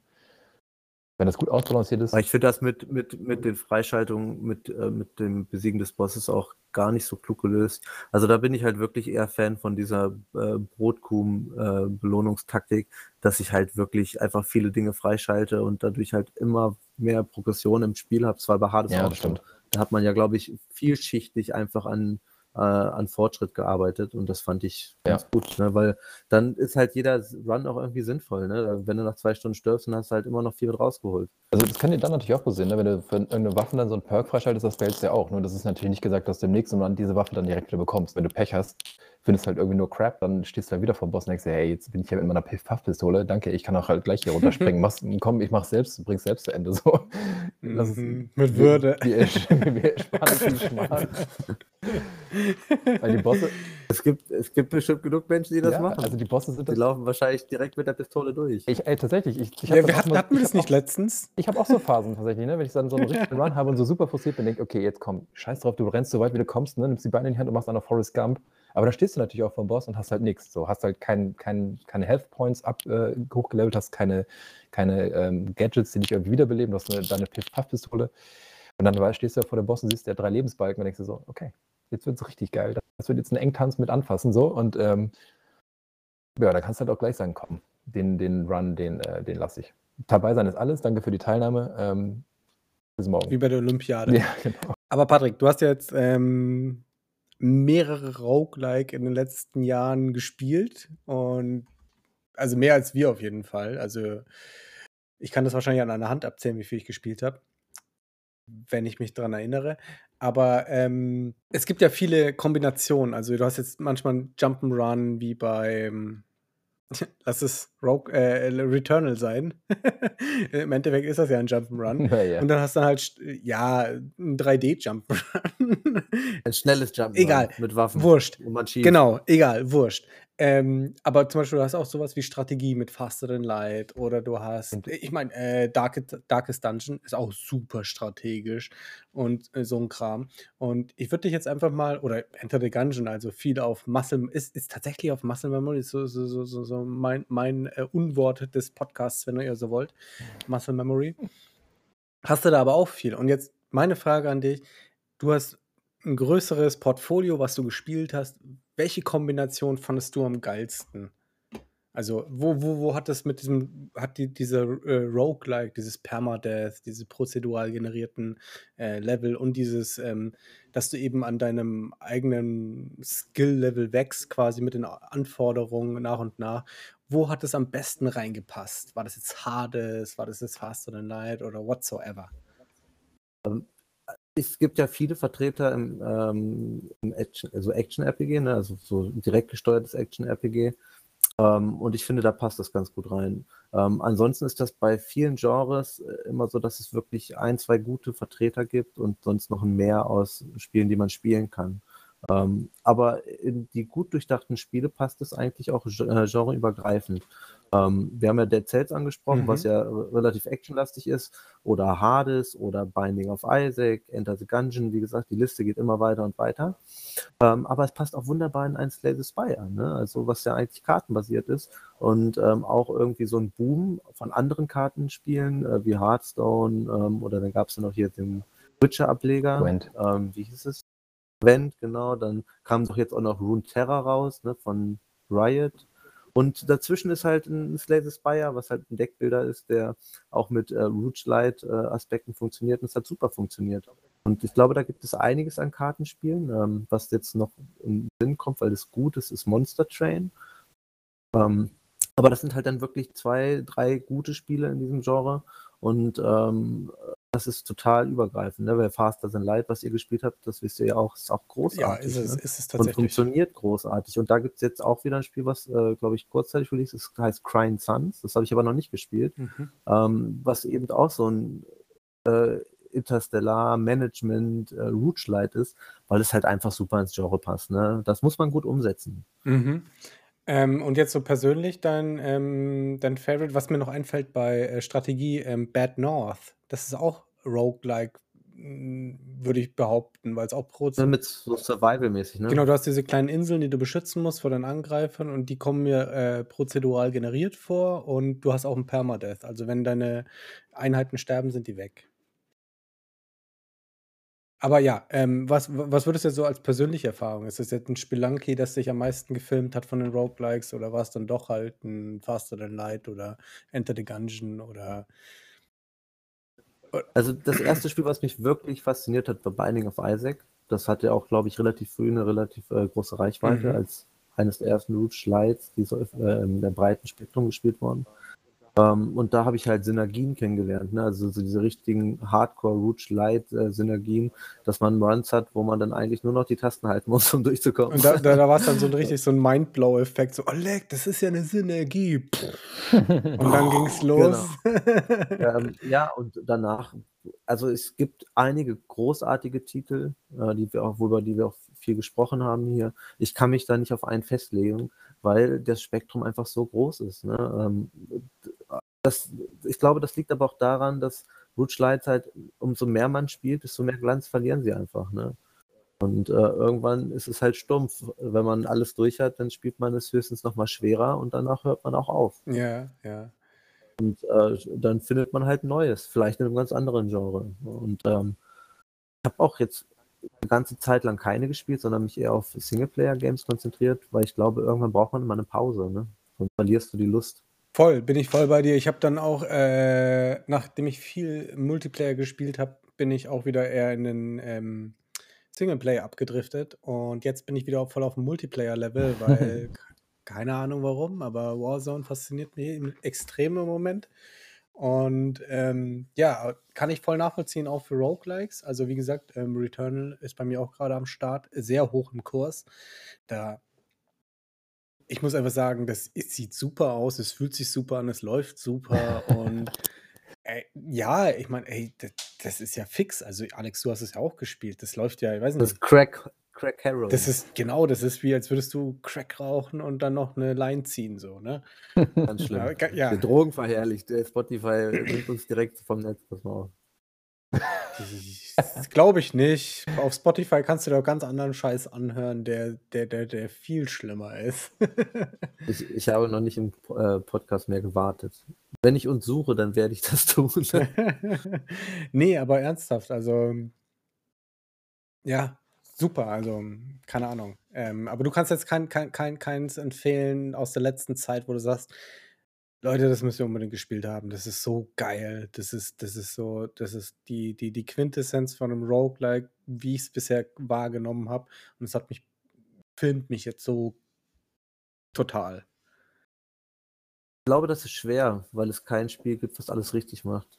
Wenn das gut ausbalanciert ist, Aber ich finde das mit, mit, mit den Freischaltungen, mit, äh, mit dem Besiegen des Bosses auch gar nicht so klug gelöst. Also da bin ich halt wirklich eher Fan von dieser äh, Brotkuchen-Belohnungstaktik, dass ich halt wirklich einfach viele Dinge freischalte und dadurch halt immer mehr Progression im Spiel habe. Zwar bei Hades Ja, auch stimmt. Da hat man ja, glaube ich, vielschichtig einfach an, äh, an Fortschritt gearbeitet und das fand ich Ja. ganz gut, ne? weil dann ist halt jeder Run auch irgendwie sinnvoll. Ne? Wenn du nach zwei Stunden stirbst, dann hast du halt immer noch viel mit rausgeholt. Also das kann dir dann natürlich auch passieren, ne? wenn du für irgendeine Waffe dann so einen Perk freischaltest, das behältst du ja auch. Nur das ist natürlich nicht gesagt, dass du im nächsten Run diese Waffe dann direkt wieder bekommst. Wenn du Pech hast, findest halt irgendwie nur Crap, dann stehst du halt wieder vor dem Boss und denkst dir, hey, jetzt bin ich hier mit meiner Piff-Puff-Pistole, danke, ich kann auch halt gleich hier runterspringen. Mach's, komm, ich mach's selbst, bring's selbst zu Ende. So. Es- Mhm. Mit Würde. Wir, wir, wir sparen Schmarrn. Weil die Bosse, Es gibt, es gibt bestimmt genug Menschen, die das ja, machen. also die Bosse sind die das. laufen wahrscheinlich direkt mit der Pistole durch. Ich, ey, tatsächlich, ich, ich Ja, das wir hatten, mal- hatten wir das nicht letztens? Ich habe auch so Phasen tatsächlich, ne? wenn ich dann so einen richtigen Run habe und so super frustriert bin, denke okay, jetzt komm, scheiß drauf, du rennst so weit wie du kommst, ne? nimmst die Beine in die Hand und machst dann noch Forrest Gump. Aber dann stehst du natürlich auch vor dem Boss und hast halt nichts. So, hast halt kein, kein, keine Health Points ab, äh, hochgelevelt, hast keine, keine ähm, Gadgets, die dich irgendwie wiederbeleben, du hast eine, deine Piff-Puff-Pistole. Und dann stehst du vor dem Boss und siehst der drei Lebensbalken und denkst dir so, okay, jetzt wird es richtig geil. Das wird jetzt ein Engtanz mit anfassen. so Und ähm, ja, da kannst du halt auch gleich sagen, komm, den, den Run, den, äh, den lasse ich. Dabei sein ist alles. Danke für die Teilnahme. Ähm, bis morgen. Wie bei der Olympiade. Ja, genau. Aber Patrick, du hast ja jetzt ähm, mehrere Roguelike in den letzten Jahren gespielt und also mehr als wir auf jeden Fall. Also ich kann das wahrscheinlich an einer Hand abzählen, wie viel ich gespielt habe, wenn ich mich daran erinnere. Aber ähm, es gibt ja viele Kombinationen. Also du hast jetzt manchmal ein Jump'n'Run wie beim Lass es Rogue, äh, Returnal sein. Im Endeffekt ist das ja ein Jump'n'Run. Ja, ja. Und dann hast du halt, ja, ein 3D-Jump'n'Run. Ein schnelles Jump Egal. mit Waffen. Wurscht. Und man schießt. Genau, egal, wurscht. Ähm, aber zum Beispiel, du hast auch sowas wie Strategie mit Faster Than Light oder du hast, ich meine, äh, Darkest, Darkest Dungeon ist auch super strategisch und äh, so ein Kram. Und ich würde dich jetzt einfach mal, oder Enter the Gungeon, also viel auf Muscle, ist, ist tatsächlich auf Muscle Memory, ist so, so, so, so, so mein, mein äh, Unwort des Podcasts, wenn ihr so wollt. Muscle Memory. Hast du da aber auch viel. Und jetzt meine Frage an dich: Du hast ein größeres Portfolio, was du gespielt hast. Welche Kombination fandest du am geilsten? Also, wo, wo, wo hat das mit diesem, hat die, dieser äh, Roguelike, dieses Permadeath, diese prozedural generierten äh, Level und dieses, ähm, dass du eben an deinem eigenen Skill-Level wächst, quasi mit den Anforderungen nach und nach. Wo hat es am besten reingepasst? War das jetzt Hades, war das jetzt Faster Than Light oder whatsoever? Es gibt ja viele Vertreter im, ähm, im Action, also Action-RPG, ne? also so direkt gesteuertes Action-RPG. Ähm, und ich finde, da passt das ganz gut rein. Ähm, ansonsten ist das bei vielen Genres äh, immer so, dass es wirklich ein, zwei gute Vertreter gibt und sonst noch ein Mehr aus Spielen, die man spielen kann. Ähm, aber in die gut durchdachten Spiele passt es eigentlich auch äh, genreübergreifend. Ähm, wir haben ja Dead Cells angesprochen, mhm. was ja relativ actionlastig ist, oder Hades oder Binding of Isaac, Enter the Gungeon, wie gesagt, die Liste geht immer weiter und weiter. Ähm, aber es passt auch wunderbar in ein Slay the Spire, ne? also was ja eigentlich kartenbasiert ist und ähm, auch irgendwie so ein Boom von anderen Kartenspielen äh, wie Hearthstone ähm, oder dann gab es ja noch hier den Witcher-Ableger. Ähm, wie hieß es? Gwent, genau. Dann kam doch jetzt auch noch Rune Terror raus ne, von Riot. Und dazwischen ist halt ein Slay Spire, was halt ein Deckbilder ist, der auch mit äh, Rouge-Light-Aspekten äh, funktioniert und es hat super funktioniert. Und ich glaube, da gibt es einiges an Kartenspielen. Ähm, was jetzt noch in den Sinn kommt, weil es gut ist, ist Monster Train. Ähm, aber das sind halt dann wirklich zwei, drei gute Spiele in diesem Genre. Und ähm, das ist total übergreifend, ne? Weil Faster Than Light, was ihr gespielt habt, das wisst ihr ja auch, ist auch großartig. Ja, ist es, ne? ist es tatsächlich. Und funktioniert großartig. Und da gibt es jetzt auch wieder ein Spiel, was, äh, glaube ich, kurzzeitig released ist, heißt Crying Suns. Das habe ich aber noch nicht gespielt. Mhm. Ähm, was eben auch so ein äh, Interstellar Management äh, Light ist, weil es halt einfach super ins Genre passt. Ne? Das muss man gut umsetzen. Mhm. Ähm, und jetzt so persönlich dein, ähm, dein Favorite, was mir noch einfällt bei äh, Strategie, ähm, Bad North. Das ist auch roguelike, hm, würde ich behaupten, weil es auch pro. Ja, mit so Survival-mäßig, ne? Genau, du hast diese kleinen Inseln, die du beschützen musst vor den Angreifern und die kommen mir äh, prozedural generiert vor und du hast auch ein Permadeath. Also wenn deine Einheiten sterben, sind die weg. Aber ja, ähm, was, was würdest du jetzt so als persönliche Erfahrung? Ist das jetzt ein Spelunky, das sich am meisten gefilmt hat von den Roguelikes oder war es dann doch halt ein Faster Than Light oder Enter the Gungeon oder also das erste Spiel, was mich wirklich fasziniert hat, war Binding of Isaac. Das hatte auch, glaube ich, relativ früh eine relativ äh, große Reichweite mhm. als eines der ersten Root Slides, die so äh, in der breiten Spektrum gespielt wurden. Ähm, und da habe ich halt Synergien kennengelernt, ne? also so diese richtigen Hardcore-Root-Light-Synergien, dass man Runs hat, wo man dann eigentlich nur noch die Tasten halten muss, um durchzukommen. Und da, da, da war es dann so ein richtig so ein Mindblow-Effekt, so, oh leck, das ist ja eine Synergie. und dann ging es los. Genau. ähm, ja, und danach, also es gibt einige großartige Titel, äh, die wir auch, worüber die wir auch viel gesprochen haben hier. Ich kann mich da nicht auf einen festlegen, weil das Spektrum einfach so groß ist. Ne? Ähm, das, ich glaube, das liegt aber auch daran, dass Rouge Lights halt, umso mehr man spielt, desto mehr Glanz verlieren sie einfach. Ne? Und äh, irgendwann ist es halt stumpf. Wenn man alles durch hat, dann spielt man es höchstens nochmal schwerer und danach hört man auch auf. Ja, ja. Und äh, dann findet man halt Neues, vielleicht in einem ganz anderen Genre. Und ähm, ich habe auch jetzt eine ganze Zeit lang keine gespielt, sondern mich eher auf Singleplayer-Games konzentriert, weil ich glaube, irgendwann braucht man mal eine Pause, ne? Sonst verlierst du die Lust. Voll, bin ich voll bei dir. Ich habe dann auch, äh, nachdem ich viel Multiplayer gespielt habe, bin ich auch wieder eher in den ähm, Singleplayer abgedriftet. Und jetzt bin ich wieder voll auf dem Multiplayer-Level, weil keine Ahnung warum, aber Warzone fasziniert mich extrem im Moment. Und ähm, ja, kann ich voll nachvollziehen, auch für Roguelikes. Also wie gesagt, ähm, Returnal ist bei mir auch gerade am Start, sehr hoch im Kurs. Da ich muss einfach sagen, das es sieht super aus, es fühlt sich super an, es läuft super und ey, ja, ich meine, ey, das, das, ist ja fix. Also Alex, du hast es ja auch gespielt. Das läuft ja, ich weiß nicht. Das Crack, Crack Hero. Das ist genau, das ist wie, als würdest du Crack rauchen und dann noch eine Line ziehen, so, ne? Ganz schlimm. Ja, ja. Die Drogen verherrlicht. Spotify nimmt uns direkt vom Netz, pass mal auf. Glaube ich nicht. Auf Spotify kannst du auch ganz anderen Scheiß anhören, der, der, der, der viel schlimmer ist. ich, ich habe noch nicht im äh, Podcast mehr gewartet. Wenn ich uns suche, dann werde ich das tun. nee, aber ernsthaft, also ja, super, also keine Ahnung. Ähm, aber du kannst jetzt kein, kein, kein, keins empfehlen aus der letzten Zeit, wo du sagst, Leute, das müsst ihr unbedingt gespielt haben. Das ist so geil. Das ist, das ist so, das ist die, die, die Quintessenz von einem Roguelike, wie ich es bisher wahrgenommen habe. Und es hat mich, filmt mich jetzt so total. Ich glaube, das ist schwer, weil es kein Spiel gibt, was alles richtig macht.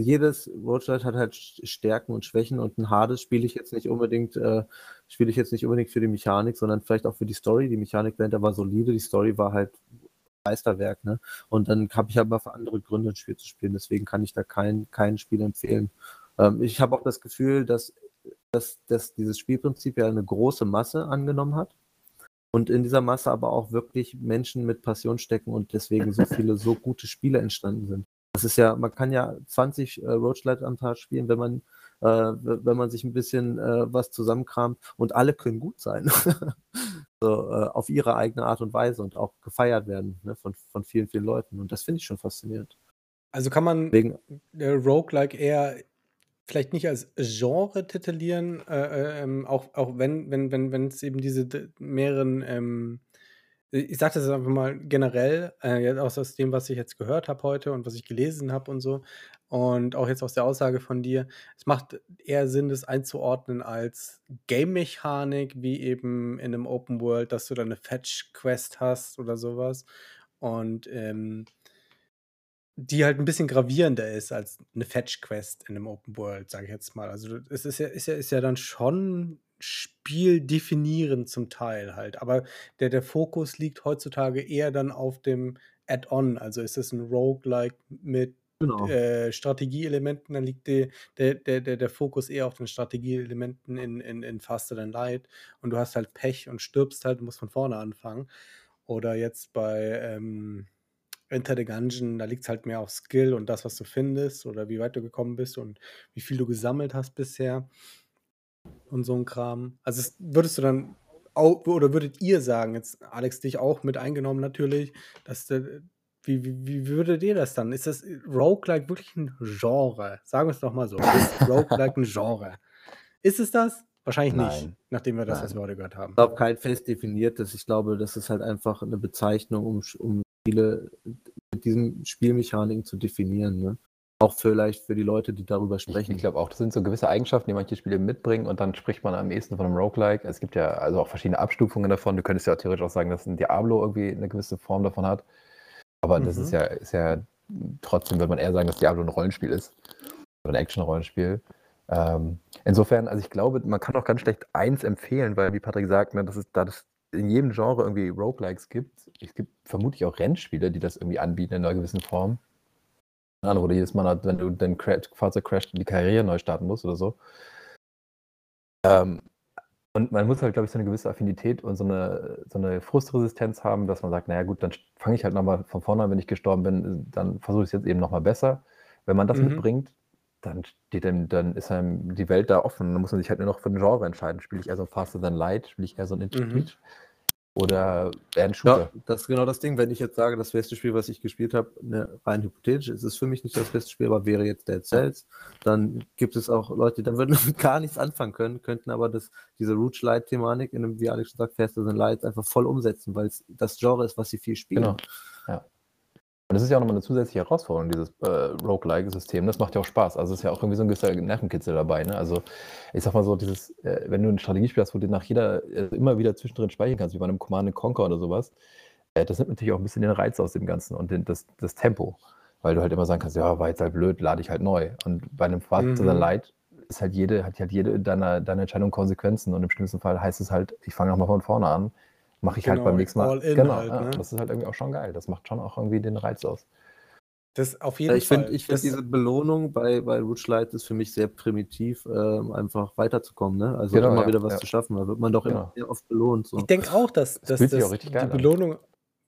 Jedes Roguelite hat halt Stärken und Schwächen und ein Hades spiele ich jetzt nicht unbedingt, äh, spiele ich jetzt nicht unbedingt für die Mechanik, sondern vielleicht auch für die Story. Die Mechanik dahinter war solide, die Story war halt Meisterwerk, ne? Und dann habe ich aber für andere Gründe ein Spiel zu spielen, deswegen kann ich da kein, kein Spiel empfehlen. Ähm, ich habe auch das Gefühl, dass dass, dass dieses Spielprinzip ja eine große Masse angenommen hat und in dieser Masse aber auch wirklich Menschen mit Passion stecken und deswegen so viele so gute Spiele entstanden sind. Das ist ja, man kann ja 20 äh, Roachlight am Tag spielen, wenn man, äh, wenn man sich ein bisschen äh, was zusammenkramt und alle können gut sein. so, äh, auf ihre eigene Art und Weise und auch gefeiert werden ne, von, von vielen, vielen Leuten. Und das finde ich schon faszinierend. Also kann man Wegen, äh, Roguelike eher vielleicht nicht als Genre titulieren, äh, äh, ähm, auch, auch wenn, wenn, wenn, wenn es eben diese mehreren ähm, ich sage das einfach mal generell, äh, auch aus dem, was ich jetzt gehört habe heute und was ich gelesen habe und so, und auch jetzt aus der Aussage von dir, es macht eher Sinn, das einzuordnen als Game-Mechanik, wie eben in einem Open World, dass du da eine Fetch-Quest hast oder sowas. Und ähm, die halt ein bisschen gravierender ist als eine Fetch-Quest in einem Open World, sage ich jetzt mal. Also es ist ja, ist ja, ist ja dann schon Spiel definieren zum Teil halt. Aber der, der Fokus liegt heutzutage eher dann auf dem Add-on. Also ist es ein Roguelike mit genau. äh, Strategieelementen, dann liegt die, der, der, der, der Fokus eher auf den Strategieelementen in, in, in Faster Than Light. Und du hast halt Pech und stirbst halt, musst von vorne anfangen. Oder jetzt bei ähm, Enter the Gungeon, da liegt es halt mehr auf Skill und das, was du findest oder wie weit du gekommen bist und wie viel du gesammelt hast bisher und so ein Kram. Also es, würdest du dann auch, oder würdet ihr sagen, jetzt Alex dich auch mit eingenommen natürlich, dass der, wie, wie, wie würdet ihr das dann? Ist das Roguelike wirklich ein Genre? Sagen wir es doch mal so. Ist Roguelike ein Genre? Ist es das? Wahrscheinlich Nein. nicht, nachdem wir das jetzt heute gehört haben. Ich glaube, kein fest definiertes. Ich glaube, das ist halt einfach eine Bezeichnung, um, um Spiele mit diesen Spielmechaniken zu definieren. Ne? Auch vielleicht für die Leute, die darüber sprechen. Ich, ich glaube auch, das sind so gewisse Eigenschaften, die manche Spiele mitbringen und dann spricht man am ehesten von einem Roguelike. Es gibt ja also auch verschiedene Abstufungen davon. Du könntest ja auch theoretisch auch sagen, dass ein Diablo irgendwie eine gewisse Form davon hat. Aber mhm. das ist mhm. ja, ist ja trotzdem, würde man eher sagen, dass Diablo ein Rollenspiel ist. Oder ein Action-Rollenspiel. Ähm, insofern, also ich glaube, man kann auch ganz schlecht eins empfehlen, weil, wie Patrick sagt, ne, dass es da das in jedem Genre irgendwie Roguelikes gibt. Es gibt vermutlich auch Rennspiele, die das irgendwie anbieten in einer gewissen Form. Ahnung, oder jedes Mal, wenn du dein Fahrzeug crasht und die Karriere neu starten musst oder so. Ähm, und man muss halt, glaube ich, so eine gewisse Affinität und so eine, so eine Frustresistenz haben, dass man sagt, naja gut, dann fange ich halt nochmal von vorne an, wenn ich gestorben bin, dann versuche ich es jetzt eben nochmal besser. Wenn man das mhm. mitbringt, dann, steht dann, dann ist einem die Welt da offen. Dann muss man sich halt nur noch für ein Genre entscheiden. Spiele ich eher so Faster Than Light, spiele ich eher so ein Intuitiv, mhm. Oder ein Shooter. Ja, das ist genau das Ding. Wenn ich jetzt sage, das beste Spiel, was ich gespielt habe, ne, rein hypothetisch, ist es für mich nicht das beste Spiel, aber wäre jetzt Dead Cells, dann gibt es auch Leute, die dann würden gar nichts anfangen können, könnten aber das, diese Rouge Light-Thematik in einem, wie Alex schon sagt, Faster Than Light einfach voll umsetzen, weil es das Genre ist, was sie viel spielen. Genau. Ja. Und das ist ja auch nochmal eine zusätzliche Herausforderung, dieses äh, Roguelike-System. Das macht ja auch Spaß. Also es ist ja auch irgendwie so ein gewisser Nervenkitzel dabei. Ne? Also ich sag mal so, dieses, äh, wenn du ein Strategiespiel hast, wo du nach jeder äh, immer wieder zwischendrin speichern kannst, wie bei einem Command Conquer oder sowas, äh, das nimmt natürlich auch ein bisschen den Reiz aus dem Ganzen und den, das, das Tempo. Weil du halt immer sagen kannst, ja, war jetzt halt blöd, lade ich halt neu. Und bei einem Fahrt mhm. Light ist halt jede, hat halt jede deiner, deiner Entscheidung Konsequenzen. Und im schlimmsten Fall heißt es halt, ich fange nochmal von vorne an mache ich genau, halt beim nächsten Mal. genau, halt, ja, ne? das ist halt irgendwie auch schon geil. Das macht schon auch irgendwie den Reiz aus. Das auf jeden ich Fall. Find, ich finde diese Belohnung bei, bei Rouge Light ist für mich sehr primitiv, äh, einfach weiterzukommen. Ne? Also genau, immer ja, wieder was ja. zu schaffen. Da wird man doch genau. immer oft belohnt. So. Ich denke auch, dass, das dass, dass die Belohnung. An.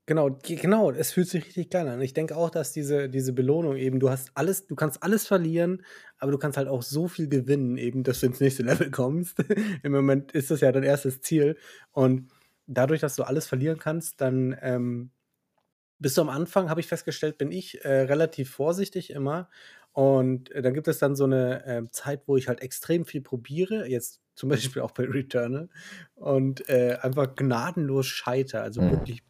Genau, genau, es fühlt sich richtig geil an. Ich denke auch, dass diese, diese Belohnung eben, du hast alles, du kannst alles verlieren, aber du kannst halt auch so viel gewinnen, eben, dass du ins nächste Level kommst. Im Moment ist das ja dein erstes Ziel. Und dadurch, dass du alles verlieren kannst, dann ähm, bist du am Anfang, habe ich festgestellt, bin ich äh, relativ vorsichtig immer. Und äh, dann gibt es dann so eine äh, Zeit, wo ich halt extrem viel probiere, jetzt zum Beispiel auch bei Returnal, und äh, einfach gnadenlos scheiter, also mhm. wirklich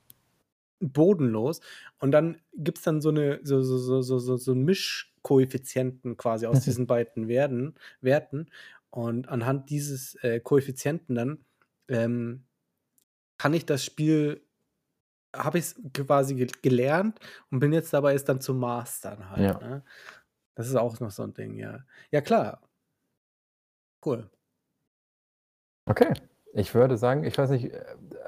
bodenlos. Und dann gibt es dann so eine, so, so, so, so, so, so einen Mischkoeffizienten quasi aus diesen beiden Werten, Werten. Und anhand dieses äh, Koeffizienten dann ähm, kann ich das Spiel habe ich es quasi gelernt und bin jetzt dabei, es dann zu mastern halt. Ja. Ne? Das ist auch noch so ein Ding, ja. Ja, klar. Cool. Okay. Ich würde sagen, ich weiß nicht, äh,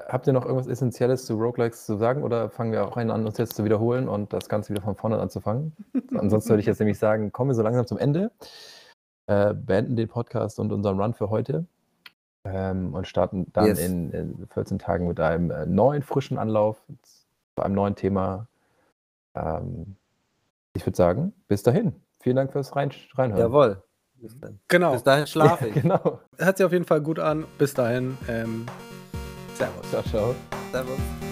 habt ihr noch irgendwas Essentielles zu Roguelikes zu sagen oder fangen wir auch einen an, uns jetzt zu wiederholen und das Ganze wieder von vorne anzufangen? Ansonsten würde ich jetzt nämlich sagen, kommen wir so langsam zum Ende. äh, beenden den Podcast und unseren Run für heute ähm, und starten dann Yes. in, in 14 Tagen mit einem äh, neuen, frischen Anlauf zu einem neuen Thema. Ähm, ich würde sagen, bis dahin. Vielen Dank fürs Rein Reinhören. Jawohl. Bis, dann. Genau. Bis dahin schlafe ich. genau. Hört sich auf jeden Fall gut an. Bis dahin. Ähm, Servus. Ciao, ciao. Servus.